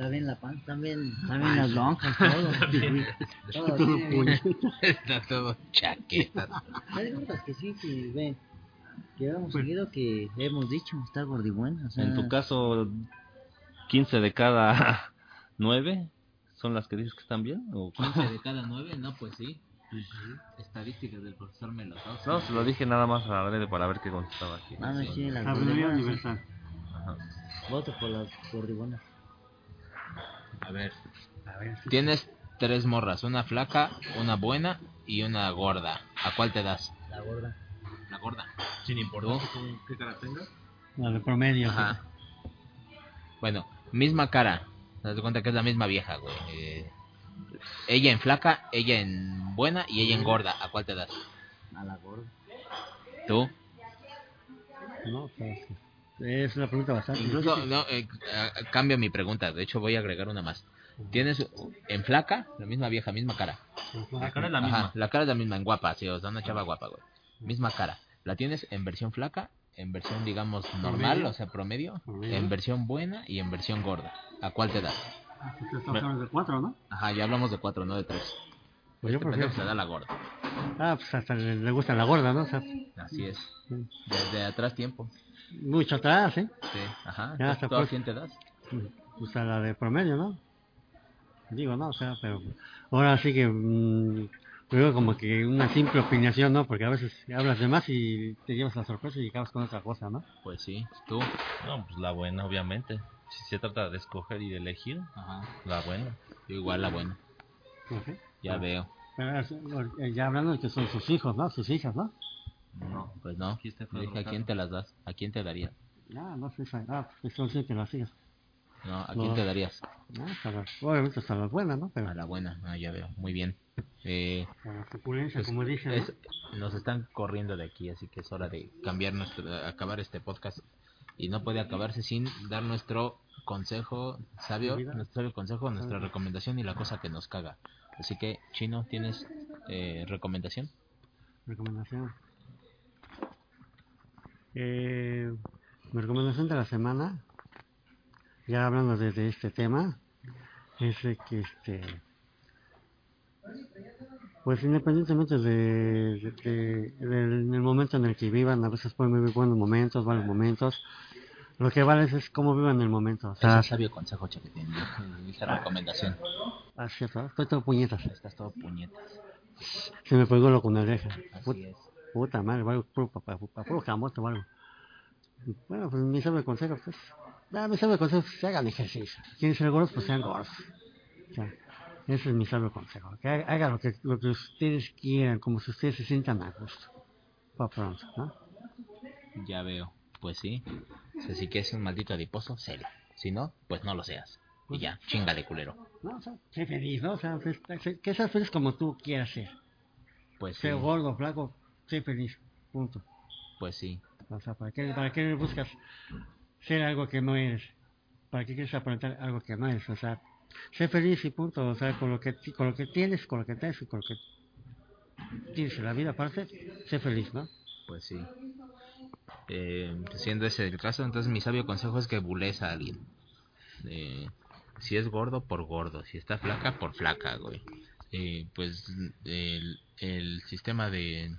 Está bien la pan, están bien, están bien las lonjas, todo. todo todo tiene bien. puñeta. Está todo chaqueta. Hay gordas que sí, que ven, que hemos Pues- seguido que hemos dicho, está gordibuena. O sea, En tu caso, 15 de cada 9 son las que dices que están bien o 15 de cada 9, no, pues sí. Estadísticas del profesor Melosowski. No, se lo dije nada más a Adrede para ver qué contestaba aquí. Ah, no, sí, sí. Ajá. Voto por las gordibuenas. A ver, A ver, sí. tienes tres morras, una flaca, una buena y una gorda. ¿A cuál te das? La gorda. La gorda. Sin importar qué cara tengas. La de promedio. Ajá. Bueno, misma cara. Te das cuenta que es la misma vieja, güey. Eh, ella en flaca, ella en buena y ella en gorda. ¿A cuál te das? A la gorda. ¿Tú? No, pues, es una pregunta bastante. Incluso, difícil. no, eh, eh, cambio mi pregunta. De hecho, voy a agregar una más. Tienes en flaca, la misma vieja, misma cara. La cara es la Ajá, misma. la cara es la misma, en guapa, sí, o sea, una chava guapa, güey. Misma cara. ¿La tienes en versión flaca en versión, digamos, normal, Promedio. o sea, promedio, Promedio. en versión buena y en versión gorda. ¿A cuál te das? Ah, pues estamos hablando de cuatro, ¿no? Ajá, ya hablamos de cuatro, no de tres. Pues yo Este prefiero. pendejo se da la gorda. Ah, pues hasta le, gusta la gorda, ¿no? O sea, Así es. Desde atrás tiempo. Mucho atrás, ¿eh? Sí, ajá. Ya, hasta ¿tú a pues- quién te das? Pues a la de promedio, ¿no? Digo, no, o sea, pero ahora sí que mm, luego como que una simple opinación, ¿no? Porque a veces hablas de más y te llevas la sorpresa y acabas con otra cosa, ¿no? Pues sí, tú. No, pues la buena, obviamente. Si se trata de escoger y de elegir, Ajá. la buena. Igual la buena. Sé. Ya Ah. veo. Pero ya hablando de que son sus hijos, ¿no? Sus hijas, ¿no? No. Pues no. Aquí está Dije, ¿a quién te las das? ¿A quién te darías? Ah, no sé, ah, pues son siempre las hijas. No, ¿a No. quién te darías? No, hasta las- obviamente hasta las buenas, ¿no? Pero A la buena. Ah, ya veo. Muy bien. Eh, a la suculencia, pues, como dicen, ¿no? es- nos están corriendo de aquí, así que es hora de cambiar nuestro, acabar este podcast. Y no puede acabarse sin dar nuestro consejo sabio, nuestro sabio consejo, nuestra recomendación y la cosa que nos caga. Así que, Chino, ¿tienes eh, recomendación? Recomendación. Eh, mi recomendación de la semana, ya hablando de, de este tema, es de que este, pues independientemente de, de- de- del momento en el que vivan, a veces pueden vivir buenos momentos, malos momentos, lo que vale es cómo vivan el momento. O sea, es sabio consejo, Chaquetín. Esa recomendación. ah, cierto, estoy todo puñetas. Estás todo puñetas. Se me pegó lo con la oreja. Así es. Puta madre, valgo puro camote o algo. Bueno, pues mi sabe consejo, pues. Ah, mi sabe consejo, pues, hagan ejercicio. Quieren ser gordos, pues sean gordos. O sea, ese es mi sabio consejo. Que haga- hagan lo que, lo que ustedes quieran, como si ustedes se sientan a gusto. Pa' pronto, ¿no? Ya veo. Pues sí. O sea, si quieres un maldito adiposo, sélo. Si no, pues no lo seas. Y ya, chingale, culero. No, o sea, sé feliz, ¿no? O sea, sé- que seas feliz como tú quieras ser. Pues sí. Sea gordo, flaco, sé feliz. Punto. Pues sí. O sea, ¿para qué, ¿para qué buscas ser algo que no eres? ¿Para qué quieres aparentar algo que no eres? O sea, sé feliz y punto. O sea, con lo que, con lo que tienes, con lo que tienes y con lo que tienes en la vida aparte, sé feliz, ¿no? Pues sí. Eh, siendo ese el caso, entonces mi sabio consejo es que bules a alguien. Eh, si es gordo, por gordo. Si está flaca, por flaca, güey. Eh, pues el, el sistema de,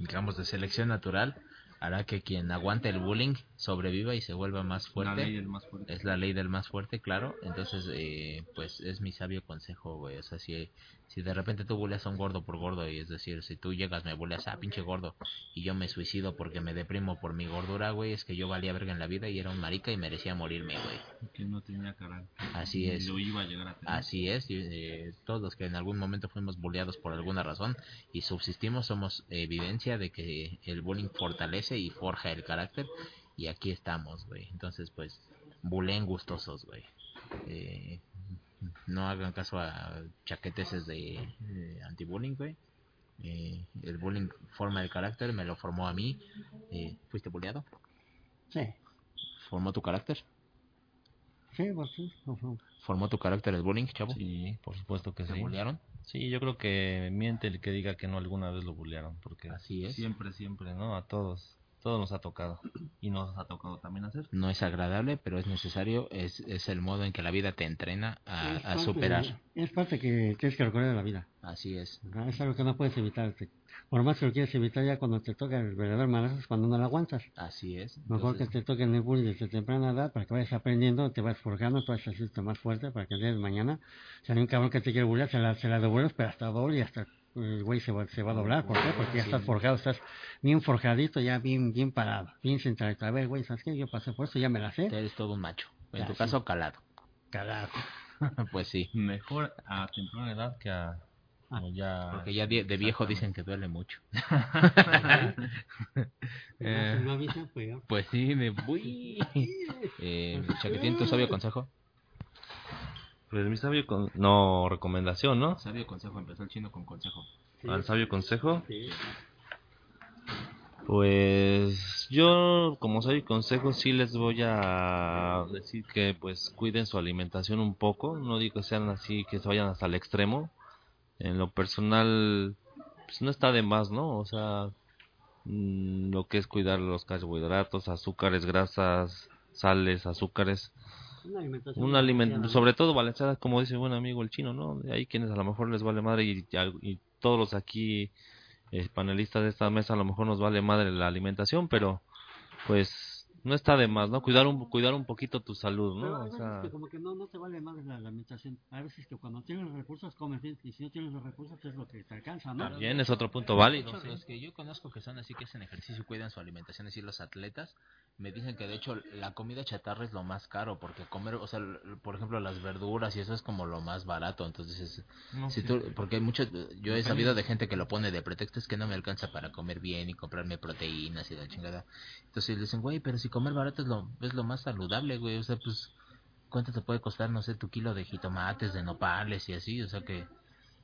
digamos, de selección natural hará que quien aguante el bullying sobreviva y se vuelva más La fuerte. ley del más fuerte. Es la ley del más fuerte, claro. Entonces, eh, pues es mi sabio consejo, güey. O sea, si, si de repente tú buleas a un gordo por gordo, y es decir, si tú llegas, me buleas a pinche gordo, y yo me suicido porque me deprimo por mi gordura, güey, es que yo valía verga en la vida y era un marica y merecía morirme, güey. Que no tenía carácter. Así Y es. Lo iba a llegar a tener. Así es, y, eh, todos los que en algún momento fuimos bulleados por alguna razón y subsistimos somos evidencia de que el bullying fortalece y forja el carácter y aquí estamos, güey. Entonces, pues, buleen gustosos, güey. Eh, no hagan caso a chaqueteses de eh, anti-bullying, güey. Eh, el bullying forma el carácter, me lo formó a mí. Eh, ¿Fuiste bulleado? Sí, ¿Formó tu carácter? sí, pues sí. ¿Formó tu carácter el bullying, chavo? Sí, por supuesto que ¿Te sí. bullearon? Sí, yo creo que miente el que diga que no alguna vez lo bullearon, porque Así es. siempre, siempre, ¿no? A todos, todos nos ha tocado y nos ha tocado también hacer. no es agradable, pero es necesario, es, es el modo en que la vida te entrena a, Es a parte superar. es parte que tienes que recordar de la vida. Así es, ¿no? Es algo que no puedes evitar. Por más que lo quieras evitar, ya cuando te toca el verdadero malazo es cuando no lo aguantas. así es. Mejor que te toquen el bullying desde temprana edad para que vayas aprendiendo, te vas forjando, te vas haciendo más fuerte para que el día de mañana, si hay un cabrón que te quiere bullear, se la, se la devuelves, pero hasta doble y hasta el güey se va, se va a doblar. ¿Por qué? Porque ya Sí. estás forjado, estás bien forjadito, ya bien bien parado, bien centradito. A ver, güey, ¿sabes qué? Yo pasé por eso, ya me la sé. eres todo un macho. En tu caso, calado. Carajo. pues sí, Mejor a temprana edad que a Ah, ya porque ya de, de viejo dicen que duele mucho. Eh, pues, pues sí, me voy. Eh, Chaquetín, tu sabio consejo. Pues mi sabio con... no recomendación, ¿no? Sabio consejo, empezó el chino con consejo. Al sabio consejo. sí. Pues yo como sabio consejo sí les voy a decir que pues cuiden su alimentación un poco, no digo que sean así que se vayan hasta el extremo. En lo personal pues no está de más, ¿no? O sea, mm, lo que es cuidar los carbohidratos, azúcares, grasas, sales, azúcares. Una alimentación. Sobre todo balanceada, como dice buen amigo el chino, ¿no? Hay quienes a lo mejor les vale madre y, y todos los aquí eh, panelistas de esta mesa a lo mejor nos vale madre la alimentación, pero pues no está de más, ¿no? Cuidar un, cuidar un poquito tu salud, Pero ¿no? hay O veces sea, que como que no, no te vale más la, alimentación. Hay veces que cuando tienes los recursos comes bien y si no tienes los recursos es lo que te alcanza, ¿no? también es otro punto válido. hecho, sí. los que yo conozco que son así que hacen ejercicio y cuidan su alimentación, así los atletas, me dicen que de hecho la comida chatarra es lo más caro, porque comer, o sea, por ejemplo, las verduras y eso es como lo más barato, entonces es, No, si sí. tú, porque hay muchos, yo he sabido de gente que lo pone de pretexto es que no me alcanza para comer bien y comprarme proteínas y la chingada, entonces le dicen, güey, pero si comer barato es lo, es lo más saludable, güey, o sea, pues, ¿cuánto te puede costar, no sé, tu kilo de jitomates, de nopales y así, o sea que...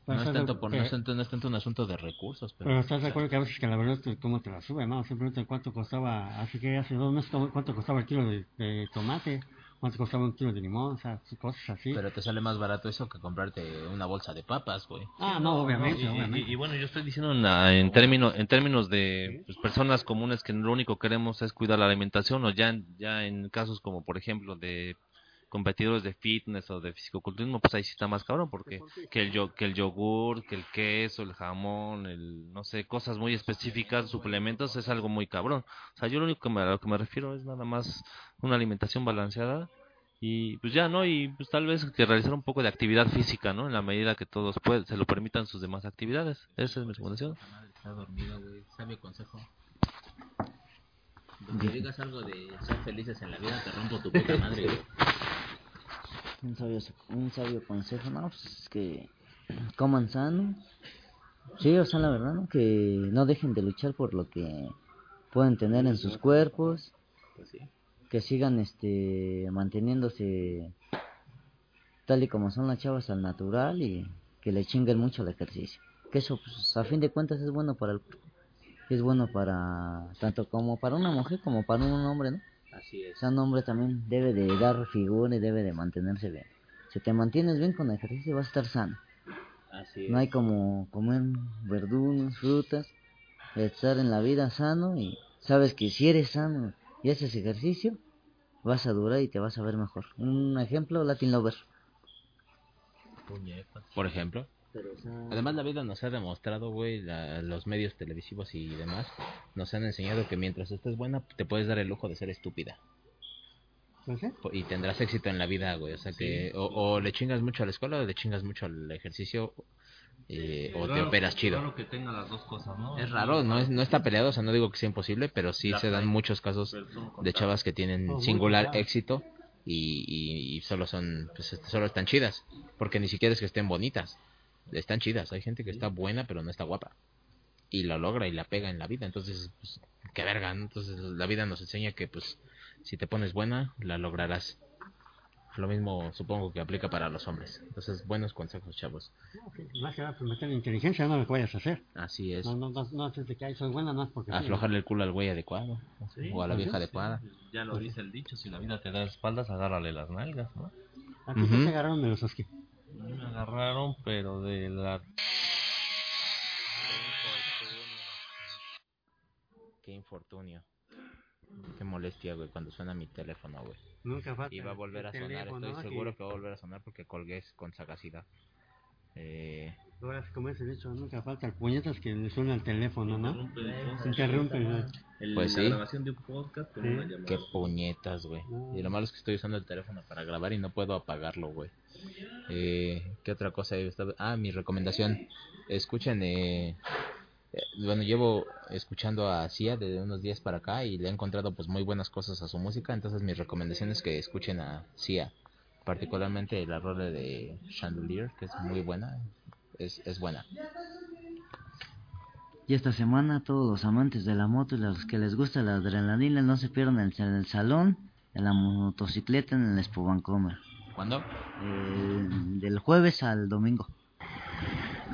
No es, tanto por, no, es tanto, no es tanto un asunto de recursos, pero... Pero estás de acuerdo que a veces que la verdad es cómo te la sube, ¿no? Simplemente cuánto costaba, así que hace dos meses cuánto costaba el kilo de, de tomate, cuánto costaba un kilo de limón, o sea, cosas así. Pero te sale más barato eso que comprarte una bolsa de papas, güey. ah, no, obviamente, y, y- obviamente. y bueno, yo estoy diciendo en, términos en términos de pues, personas comunes que lo único que queremos es cuidar la alimentación o ya en, ya en casos como por ejemplo de competidores de fitness o de fisicoculturismo, pues ahí sí está más cabrón porque que el yo, que el yogur, que el queso, el jamón, el no sé, cosas muy específicas, suplementos es algo muy cabrón. O sea, yo lo único que me, a lo que me refiero es nada más una alimentación balanceada y pues ya, ¿no? Y pues tal vez que realizar un poco de actividad física, ¿no? En la medida que todos pueden, se lo permitan sus demás actividades. Esa es mi recomendación. La madre está dormida, güey. Sabio consejo. Donde digas algo de ser felices en la vida, te rompo tu puta madre, güey. Un sabio, un sabio consejo, no, pues es que coman sano. Sí, o sea, la verdad, ¿no? Que no dejen de luchar por lo que pueden tener en sus cuerpos, Pues que sigan este manteniéndose tal y como son las chavas al natural y que le chinguen mucho al ejercicio. Que eso, pues, a fin de cuentas, es bueno para el. Es bueno para, tanto como para una mujer como para un hombre, ¿no? Así es. Un hombre también debe de dar figura y debe de mantenerse bien. Si te mantienes bien con ejercicio vas a estar sano. Así es. No hay como comer verduras, frutas, estar en la vida sano y sabes que si eres sano y haces ejercicio, vas a durar y te vas a ver mejor. Un ejemplo, Latin Lover. Por ejemplo. Además, la vida nos ha demostrado, güey, la- los medios televisivos y demás, nos han enseñado que mientras estés buena, te puedes dar el lujo de ser estúpida. Pues, y tendrás éxito en la vida, güey. O sea que o, o le chingas mucho a la escuela o le chingas mucho al ejercicio eh, o te operas chido. Claro que tenga las dos cosas, ¿no? Es raro, no es, no está peleado, o sea, no digo que sea imposible, pero sí se dan muchos casos de chavas que tienen Oh, singular éxito y, y, y solo son, pues solo están chidas, porque ni siquiera es que estén bonitas, están chidas. Hay gente que está buena pero no está guapa y la logra y la pega en la vida, entonces, pues, qué verga, ¿no? Entonces la vida nos enseña que, pues, si te pones buena, la lograrás. Lo mismo supongo que aplica para los hombres. Entonces, buenos consejos, chavos. Más que nada, pues meter inteligencia, no lo que vayas a hacer. Así es. No, no, no, no haces de que ahí soy buena, no es porque... sí. Aflojarle el culo al güey adecuado Sí, o a la pues vieja sí, adecuada. Ya lo dice el dicho, si la vida te da espaldas, agárrale las nalgas, ¿no? ¿A ti te agarraron de los? Me agarraron, pero de la... Qué infortunio. Qué molestia, güey, cuando suena mi teléfono, güey. Nunca falta. Y va a volver a sonar, teléfono, estoy que- seguro que va a volver a sonar porque colgué con sagacidad. Eh, Ahora como ese dicho, nunca falta el puñetas que le suena el teléfono, ¿no? Interrumpe el podcast. Interrumpe. ¿no? El- Pues la grabación de un podcast con Sí. una llamada. qué puñetas, güey. Y lo malo es que estoy usando el teléfono para grabar y no puedo apagarlo, güey. Eh, ¿Qué otra cosa? he estado- Ah, mi recomendación. Escuchen, eh, eh, bueno, llevo escuchando a Cia de unos días para acá y le he encontrado pues muy buenas cosas a su música. Entonces mi recomendación es que escuchen a Cia. Particularmente la rola de Chandelier, que es muy buena. Es, es buena. Y esta semana todos los amantes de la moto y los que les gusta la adrenalina no se pierdan el, el salón, en la motocicleta en el Expo Vancomer. ¿Cuándo? El- del jueves al domingo.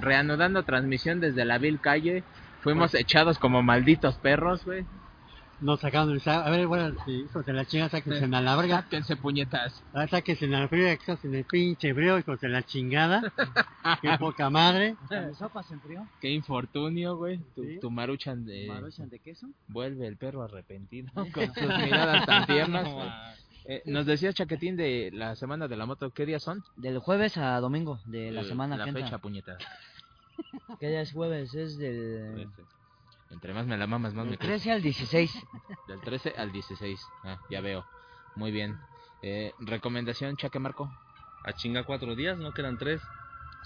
reanudando transmisión desde la vil calle. Fuimos echados como malditos perros, güey. Nos sacaron, a ver, bueno, si hijos de la chinga, sáquense a la verga. Sáquense puñetas. Ah, sáquense en la fría, que estás en el pinche hebreo, hijos de la chingada. Qué poca madre. ¿Mis sopas se enfrió? Qué infortunio, güey. Tu, Sí. tu maruchan de... ¿Maruchan de queso? Vuelve el perro arrepentido con sus miradas tan tiernas. Eh, nos decía Chaquetín de la semana de la moto, ¿qué días son? Del jueves a domingo de la Eh, semana La que entra. fecha, puñetas. ¿Qué día es jueves? Es del, Entre más me la mamas, más del me crece. 13 al 16. Del 13 al 16. Ah, ya veo. Muy bien. Eh, recomendación, Chaque Marco. A chinga cuatro días, ¿no? Que eran tres.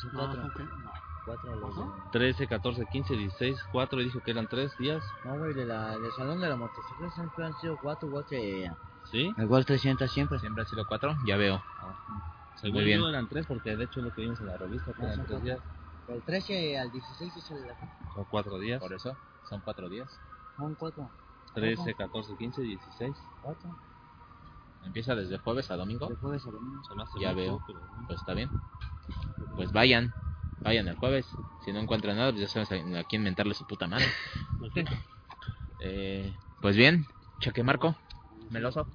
Son No, cuatro. ok, no. Cuatro a los de- 13, 14, 15, 16, 4 y dijo que eran tres días. No, güey, de la, del salón de la motocicleta siempre han sido cuatro, igual que ¿Sí? igual 300 siempre. Siempre ha sido cuatro. Ya veo. Según bien. yo eran tres porque de hecho es lo que vimos en la revista, que No, eran son tres cuatro. días. Del 13 al 16 es el Son cuatro días. Por eso, son cuatro días. son cuatro. 13, 14, 15, 16. Cuatro. Empieza desde jueves a domingo. De jueves a domingo. Ya veo. pero- Pues está bien. Pues vayan. Vayan el jueves. Si no encuentran nada, pues ya saben a quién mentarle su puta madre. Eh, pues bien, Chaque Marco. Meloso.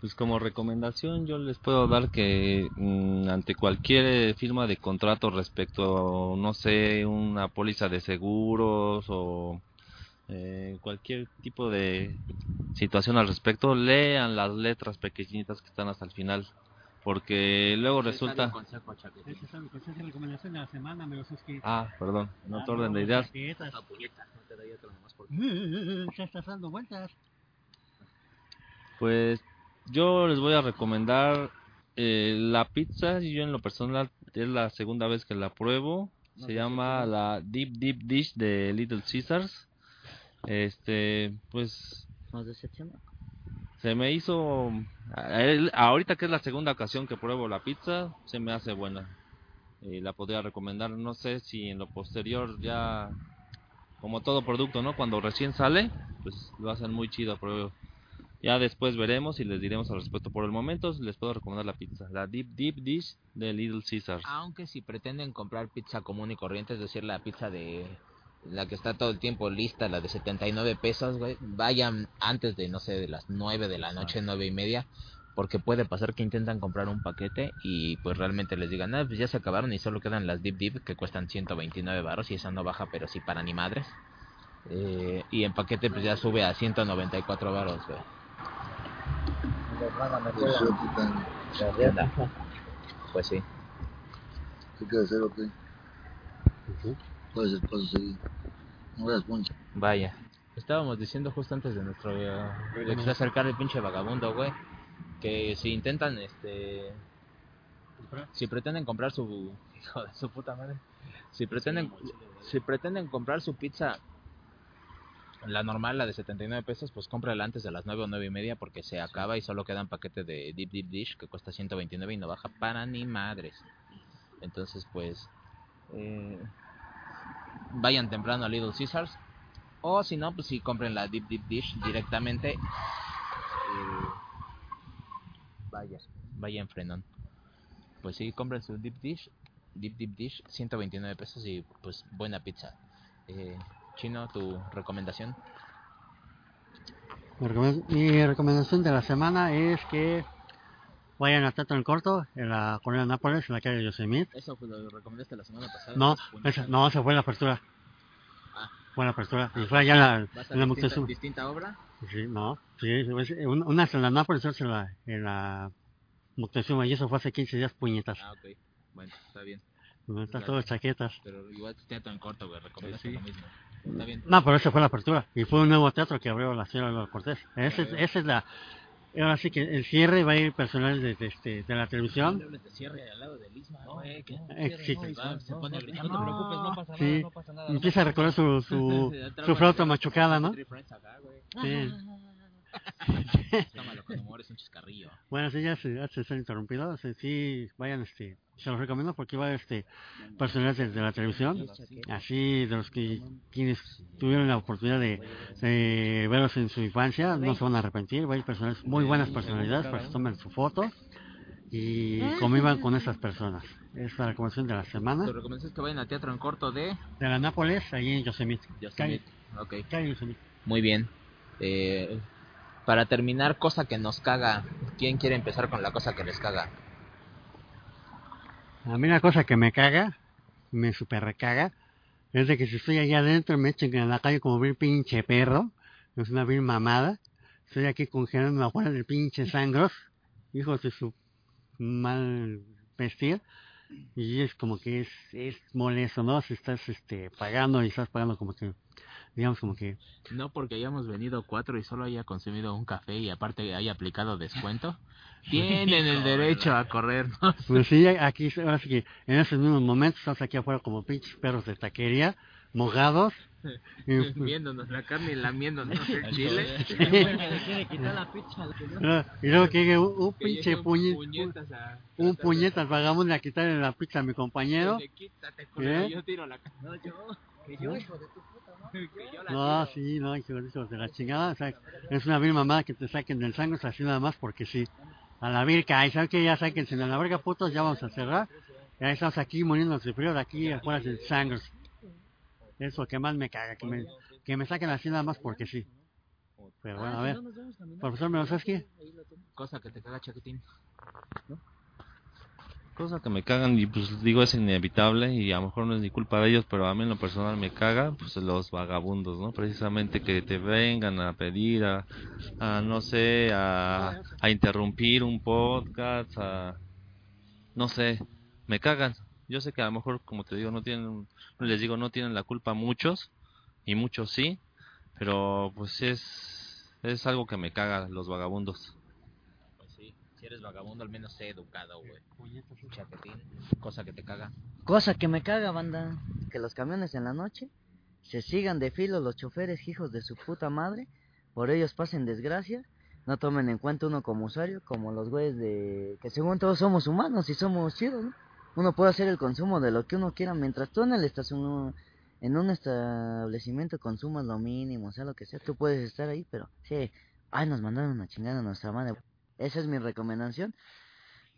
Pues como recomendación yo les puedo dar que mm, ante cualquier firma de contrato respecto a, no sé, una póliza de seguros o eh, cualquier tipo de situación al respecto, lean las letras pequeñitas que están hasta el final. Porque luego resulta... Esa es la esa es la recomendación de la semana, me lo suscribí. Ah, perdón, en otro orden de no, ideas. chaquetas. Ya estás dando vueltas. Pues yo les voy a recomendar eh, la pizza. y Yo en lo personal es la segunda vez que la pruebo. No Se llama la Deep Deep Dish de Little Caesars. Este, pues Nos decepcionó. se me hizo ahorita que es la segunda ocasión que pruebo la pizza, se me hace buena. Y la podría recomendar, no sé si en lo posterior ya como todo producto, ¿no? Cuando recién sale, pues lo hacen muy chido, pero ya después veremos y les diremos al respecto. Por el momento les puedo recomendar la pizza, la Deep Deep Dish de Little Caesars. Aunque si pretenden comprar pizza común y corriente, es decir, la pizza de la que está todo el tiempo lista, la de 79 pesos, güey, vayan antes de, no sé, de las 9 de la noche, nueve y media, porque puede pasar que intentan comprar un paquete y pues realmente les digan, ah, pues ya se acabaron y solo quedan las Deep Deep que cuestan 129 baros y esa no baja, pero sí para ni madres. Eh, y en paquete pues ya sube a 194 baros, güey. Pues Pues sí. ¿Qué quieres hacer o qué? Puedes paso seguir. No veas poncha. Vaya. Estábamos diciendo justo antes de nuestro eh, de que se acercara el pinche vagabundo, güey, que si intentan este si pretenden comprar su hijo de su puta madre, si pretenden si pretenden comprar su pizza la normal, la de 79 pesos, pues cómprala antes de las 9 o 9 y media porque se acaba y solo quedan paquete de Deep Deep Dish que cuesta 129 y no baja para ni madres. Entonces, pues, eh, vayan temprano a Little Caesars o si no, pues si compren la Deep Deep Dish directamente. eh, vaya, vaya en frenón. Pues sí, compren su Deep Dish, Deep Deep Dish, 129 pesos y pues buena pizza. Eh, Chino, tu recomendación. Mi recome- Mi recomendación de la semana es que vayan a Teatro en Corto, en la Colonia Nápoles, en la calle Yosemite. Eso lo recomendaste la semana pasada. No, esa, no, esa fue la apertura. Ah. Fue la apertura. Y fue allá en la, ¿Vas a en la distinta, obra? Sí, no, sí, una es en la Nápoles, otra es en la, en la Moctezuma, y eso fue hace 15 días, puñetas. Ah, ok. Bueno, está bien. No, Está todo chaquetas. Pero igual teatro en corto, güey. Recomendaste Sí, sí. lo mismo. Está bien. No, pero esa fue la apertura. Y fue un nuevo teatro que abrió la señora Cortés. Ese, esa es la. Ahora sí que el cierre va a ir personal de, de, este, de la televisión. de cierre al lado del Isma, güey. que- Eh, sí, Se va- se pone a gritar, no te preocupes, no pasa Sí. nada, no pasa nada. no Empieza a recorrer su, su, su flauta machucada, ¿no? Acá. Sí. Tómalo con humor, es un chiscarrillo. Bueno, sí, ya se, ya se está interrumpido. Sí, vayan, este, se los recomiendo porque va este personal de, de la televisión. Así, de los que quienes tuvieron la oportunidad de, de verlos en su infancia, no se van a arrepentir. Va a ir personales, muy buenas personalidades para que tomen su foto y convivan con esas personas. Es la recomendación de la semana. Tu recomendación es que vayan al teatro en corto de De la Nápoles, allí en Yosemite. Calle, Yosemite. Ok. calle Yosemite. Muy bien. Eh, para terminar, cosa que nos caga. ¿Quién quiere empezar con la cosa que les caga? A mí una cosa que me caga, me super recaga, es de que si estoy allá adentro me echen en la calle como bien pinche perro, es una bien mamada, estoy aquí congelando afuera del pinche sangros, hijos de su mal vestir, y es como que es, es molesto, ¿no? Si estás este, pagando y estás pagando como que, digamos como que, No porque hayamos venido cuatro y solo haya consumido un café y aparte haya aplicado descuento. Tienen el derecho a corrernos. pues sí, aquí, ahora sí que en esos mismos momentos estamos aquí afuera como pinches perros de taquería, mojados, y, Viéndonos la carne y lamiéndonos el chile. Ah, y luego que llegue un, pinche puñet, puñetas a- un puñetas vagabundo a quitarle la pizza a mi compañero. Quítate, culero, ¿Eh? yo tiro la No, yo. Que yo, hijo de tu puta madre. que yo la No, tiro. sí, no, hijos de la chingada. O sea, es una vil mamada que te saquen del sangre así nada más porque sí. A la virca, y saben que ya sáquense a la verga, putos, ya vamos a cerrar. Ya estamos aquí muriéndonos de frío de aquí afuera del sangre. Eso que más me caga, que me, que me saquen así nada más porque sí. Pero bueno, a ver. Profesor Milosevsky, Cosa que te caga, chaquetín. Cosa que me cagan y pues digo es inevitable y a lo mejor no es ni culpa de ellos, pero a mí en lo personal me caga pues los vagabundos, ¿no? Precisamente que te vengan a pedir, a, a, no sé, a, a interrumpir un podcast, a no sé, me cagan. Yo sé que a lo mejor, como te digo, no tienen, les digo, no tienen la culpa muchos y muchos sí, pero pues es es algo que me caga los vagabundos. Si eres vagabundo, al menos sé educado, güey. Chaquetín, cosa que te caga. Cosa que me caga, banda. Que los camiones en la noche se sigan de filo los choferes hijos de su puta madre. Por ellos pasen desgracia. No tomen en cuenta uno como usuario, como los güeyes de... Que según todos somos humanos y somos chidos, ¿no? Uno puede hacer el consumo de lo que uno quiera. Mientras tú en el estacion... En un establecimiento consumas lo mínimo, o sea, lo que sea, tú puedes estar ahí, pero sí, ay, nos mandaron una chingada a nuestra madre. Esa es mi recomendación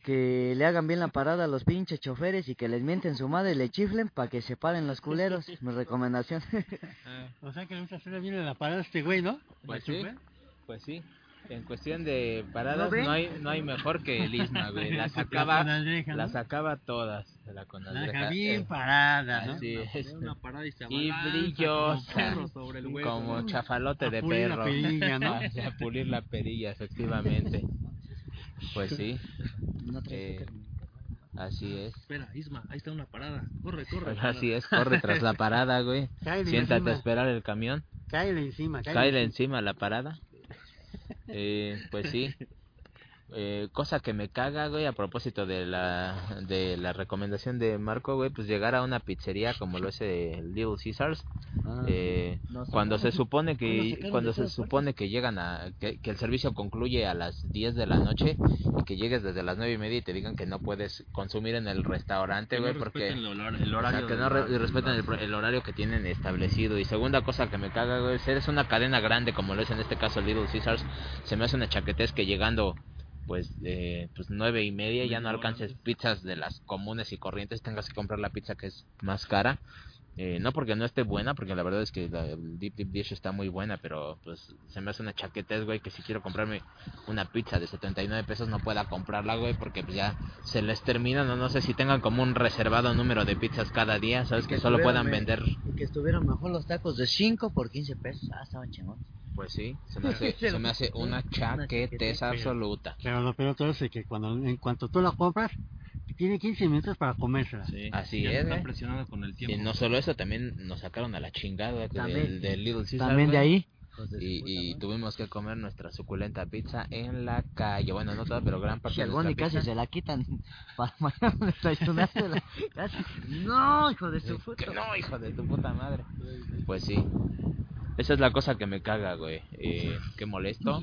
que le hagan bien la parada a los pinches choferes y que les mienten su madre y le chiflen para que se paren los culeros. Mi recomendación. o sea que le gusta hacerle bien en la parada a este güey, ¿no? Pues ¿La sí, pues sí. En cuestión de paradas no hay no hay mejor que el Isma, güey. Las La acaba conaldreja, ¿no? las acaba todas de la La conaldreja. deja bien Eh, parada, ¿no? Así es. parada y se Y brillosa, como perro sobre el hueso. como chafalote A de pulir la perro. perilla, ¿no? A pulir la perilla, efectivamente. Pues sí, No Eh, así es. Espera, Isma, ahí está una parada. Corre, corre. Así es, corre tras la parada, güey. Cáele Siéntate a encima, esperar el camión. cáele encima, cáele Cáele encima la parada. Eh, pues sí. Eh, cosa que me caga, güey, a propósito de la de la recomendación de Marco, güey, pues llegar a una pizzería como lo es el Little Caesars, Ah, eh, cuando se supone que cuando se supone que llegan a que, que el servicio concluye a las 10 de la noche y que llegues desde las nueve y media y te digan que no puedes consumir en el restaurante, güey, porque el, hor- el o horario. sea, que del no re- respetan el, pro- el horario que tienen establecido. Y segunda cosa que me caga, güey, si eres una cadena grande como lo es en este caso Little Caesars, se me hace una chaquetez que llegando pues eh, pues nueve y media ya no alcances pizzas de las comunes y corrientes, tengas que comprar la pizza que es más cara. Eh, no porque no esté buena, porque la verdad es que la Deep Deep Dish está muy buena, pero pues se me hace una chaquetez, güey, que si quiero comprarme una pizza de 79 pesos no pueda comprarla, güey, porque pues ya se les termina, no, no sé si tengan como un reservado número de pizzas cada día, sabes que, Que solo puedan vender, Y que estuvieran mejor los tacos de 5 por 15 pesos. Ah, estaban chingones. Pues sí, se me hace, se me hace una chaquetez chaquetez, absoluta. Pero lo peor todo es que cuando, en cuanto tú la compras, tiene 15 minutos para comérsela. Sí, Así ya es, Está güey. presionada con el tiempo. Y no solo eso, también nos sacaron a la chingada del, del Little Caesar, También de ahí. Y, y tuvimos que comer nuestra suculenta pizza en la calle. Bueno, no toda, pero gran parte Y de nuestra Bonnie casi pizza. se la quitan para mañana desayunársela. Casi. No, hijo de su puta. No, hijo de tu puta madre. Pues sí. Esa es la cosa que me caga, güey. Eh, qué molesto.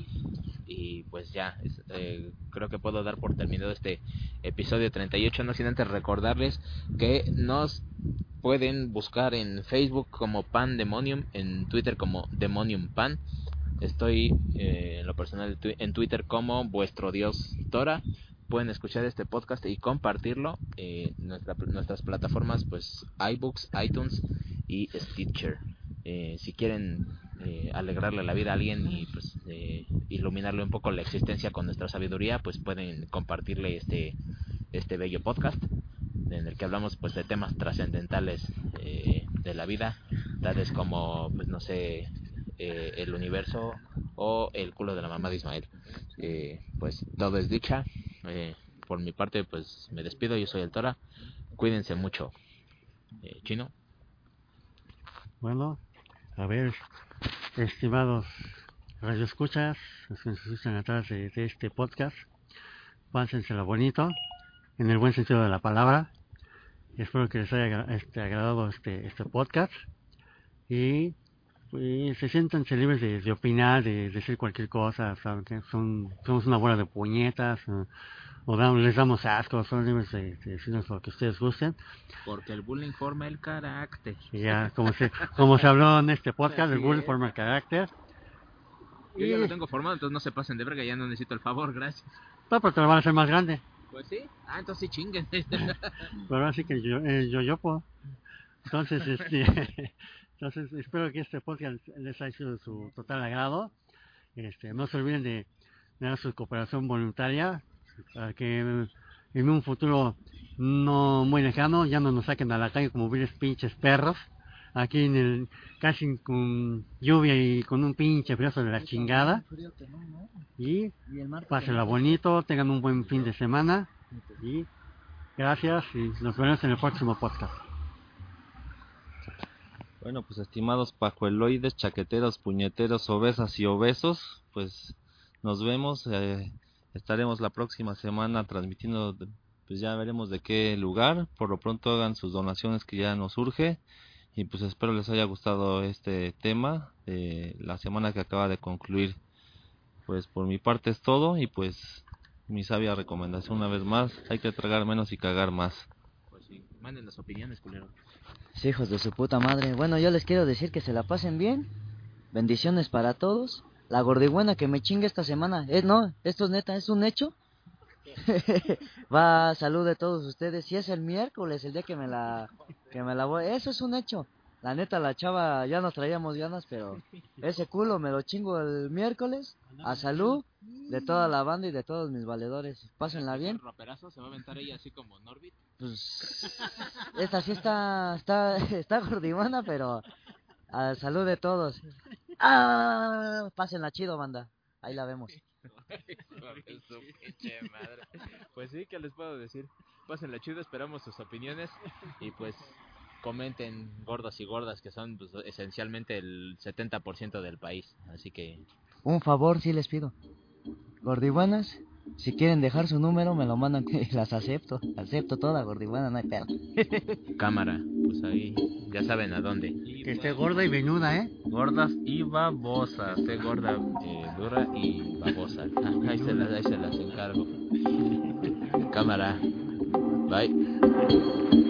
Y pues ya, es- eh, creo que puedo dar por terminado este episodio 38, no sin antes recordarles que nos pueden buscar en Facebook como Pandemonium, en Twitter como Demonium Pan. Estoy eh, en lo personal en Twitter como vuestro dios Tora. Pueden escuchar este podcast y compartirlo en nuestra, nuestras plataformas, pues iBooks, iTunes y Stitcher. Eh, si quieren eh, alegrarle la vida a alguien y pues eh, iluminarle un poco la existencia con nuestra sabiduría, pues pueden compartirle este este bello podcast en el que hablamos pues de temas trascendentales eh, de la vida, tales como pues no sé eh, el universo o el culo de la mamá de Ismael. Eh, pues todo es dicha. Por mi parte pues me despido. Yo soy el Tora. Cuídense mucho. Chino. Bueno, a ver, estimados radioescuchas, los que nos escuchan atrás de, este podcast, pásenselo bonito, en el buen sentido de la palabra. Espero que les haya este, agradado este, este podcast y pues, se sientan libres de, opinar, de decir cualquier cosa, saben que son, somos una bola de puñetas, o les damos asco, son libres de, de decirnos lo que ustedes gusten. Porque el bullying forma el carácter. Y ya, como se, como se habló en este podcast, el bullying es. forma el carácter. Yo ya lo tengo formado, entonces no se pasen de verga, ya no necesito el favor, gracias. No, pero te lo van a hacer más grande. Pues sí. Ah, entonces sí chinguen. Pero así que yo, eh, yo, yo puedo. Entonces, este, entonces espero que este podcast les haya sido de su total agrado. Este, no se olviden de dar su cooperación voluntaria para que en un futuro no muy lejano ya no nos saquen a la calle como viles pinches perros. Aquí en el, casi con lluvia y con un pinche frío de la chingada. Y pásenla bonito, tengan un buen fin de semana. Y gracias y nos vemos en el próximo podcast. Bueno, pues estimados pajueloides, chaqueteros, puñeteros, obesas y obesos, pues nos vemos. eh, estaremos la próxima semana transmitiendo, pues ya veremos de qué lugar. Por lo pronto hagan sus donaciones que ya nos surge. Y pues espero les haya gustado este tema de la semana que acaba de concluir. Pues por mi parte es todo y pues mi sabia recomendación una vez más, hay que tragar menos y cagar más. Pues sí, manden las opiniones, culero. Sí, hijos de su puta madre. Bueno, yo les quiero decir que se la pasen bien. Bendiciones para todos. La gordigüena que me chingue esta semana. Eh, no, esto es neta, es un hecho. Va, salud de todos ustedes. Si es el miércoles, el día que me la que me la voy, eso es un hecho. La neta, la chava ya nos traíamos ganas, pero ese culo me lo chingo el miércoles. A salud de toda la banda y de todos mis valedores. Pásenla bien. Raperazo se va a aventar ella así como Norbit. Pues esta sí está está está gordimana, pero a salud de todos. Ah, pásenla chido, banda. Ahí la vemos. Pues sí, ¿qué les puedo decir? Pásenla chido, esperamos sus opiniones y pues comenten gordos y gordas que son pues, esencialmente el 70% del país. Así que Un favor sí les pido. Gordibuanas, si quieren dejar su número me lo mandan y las acepto. Acepto toda gordibuana, no hay pedo. cámara, pues ahí ya saben a dónde. Que esté gorda y venuda, ¿eh? Gordas y babosas. Esté gorda, eh, dura y babosa. Ah, ahí, se las, ahí se las encargo. Cámara. Bye.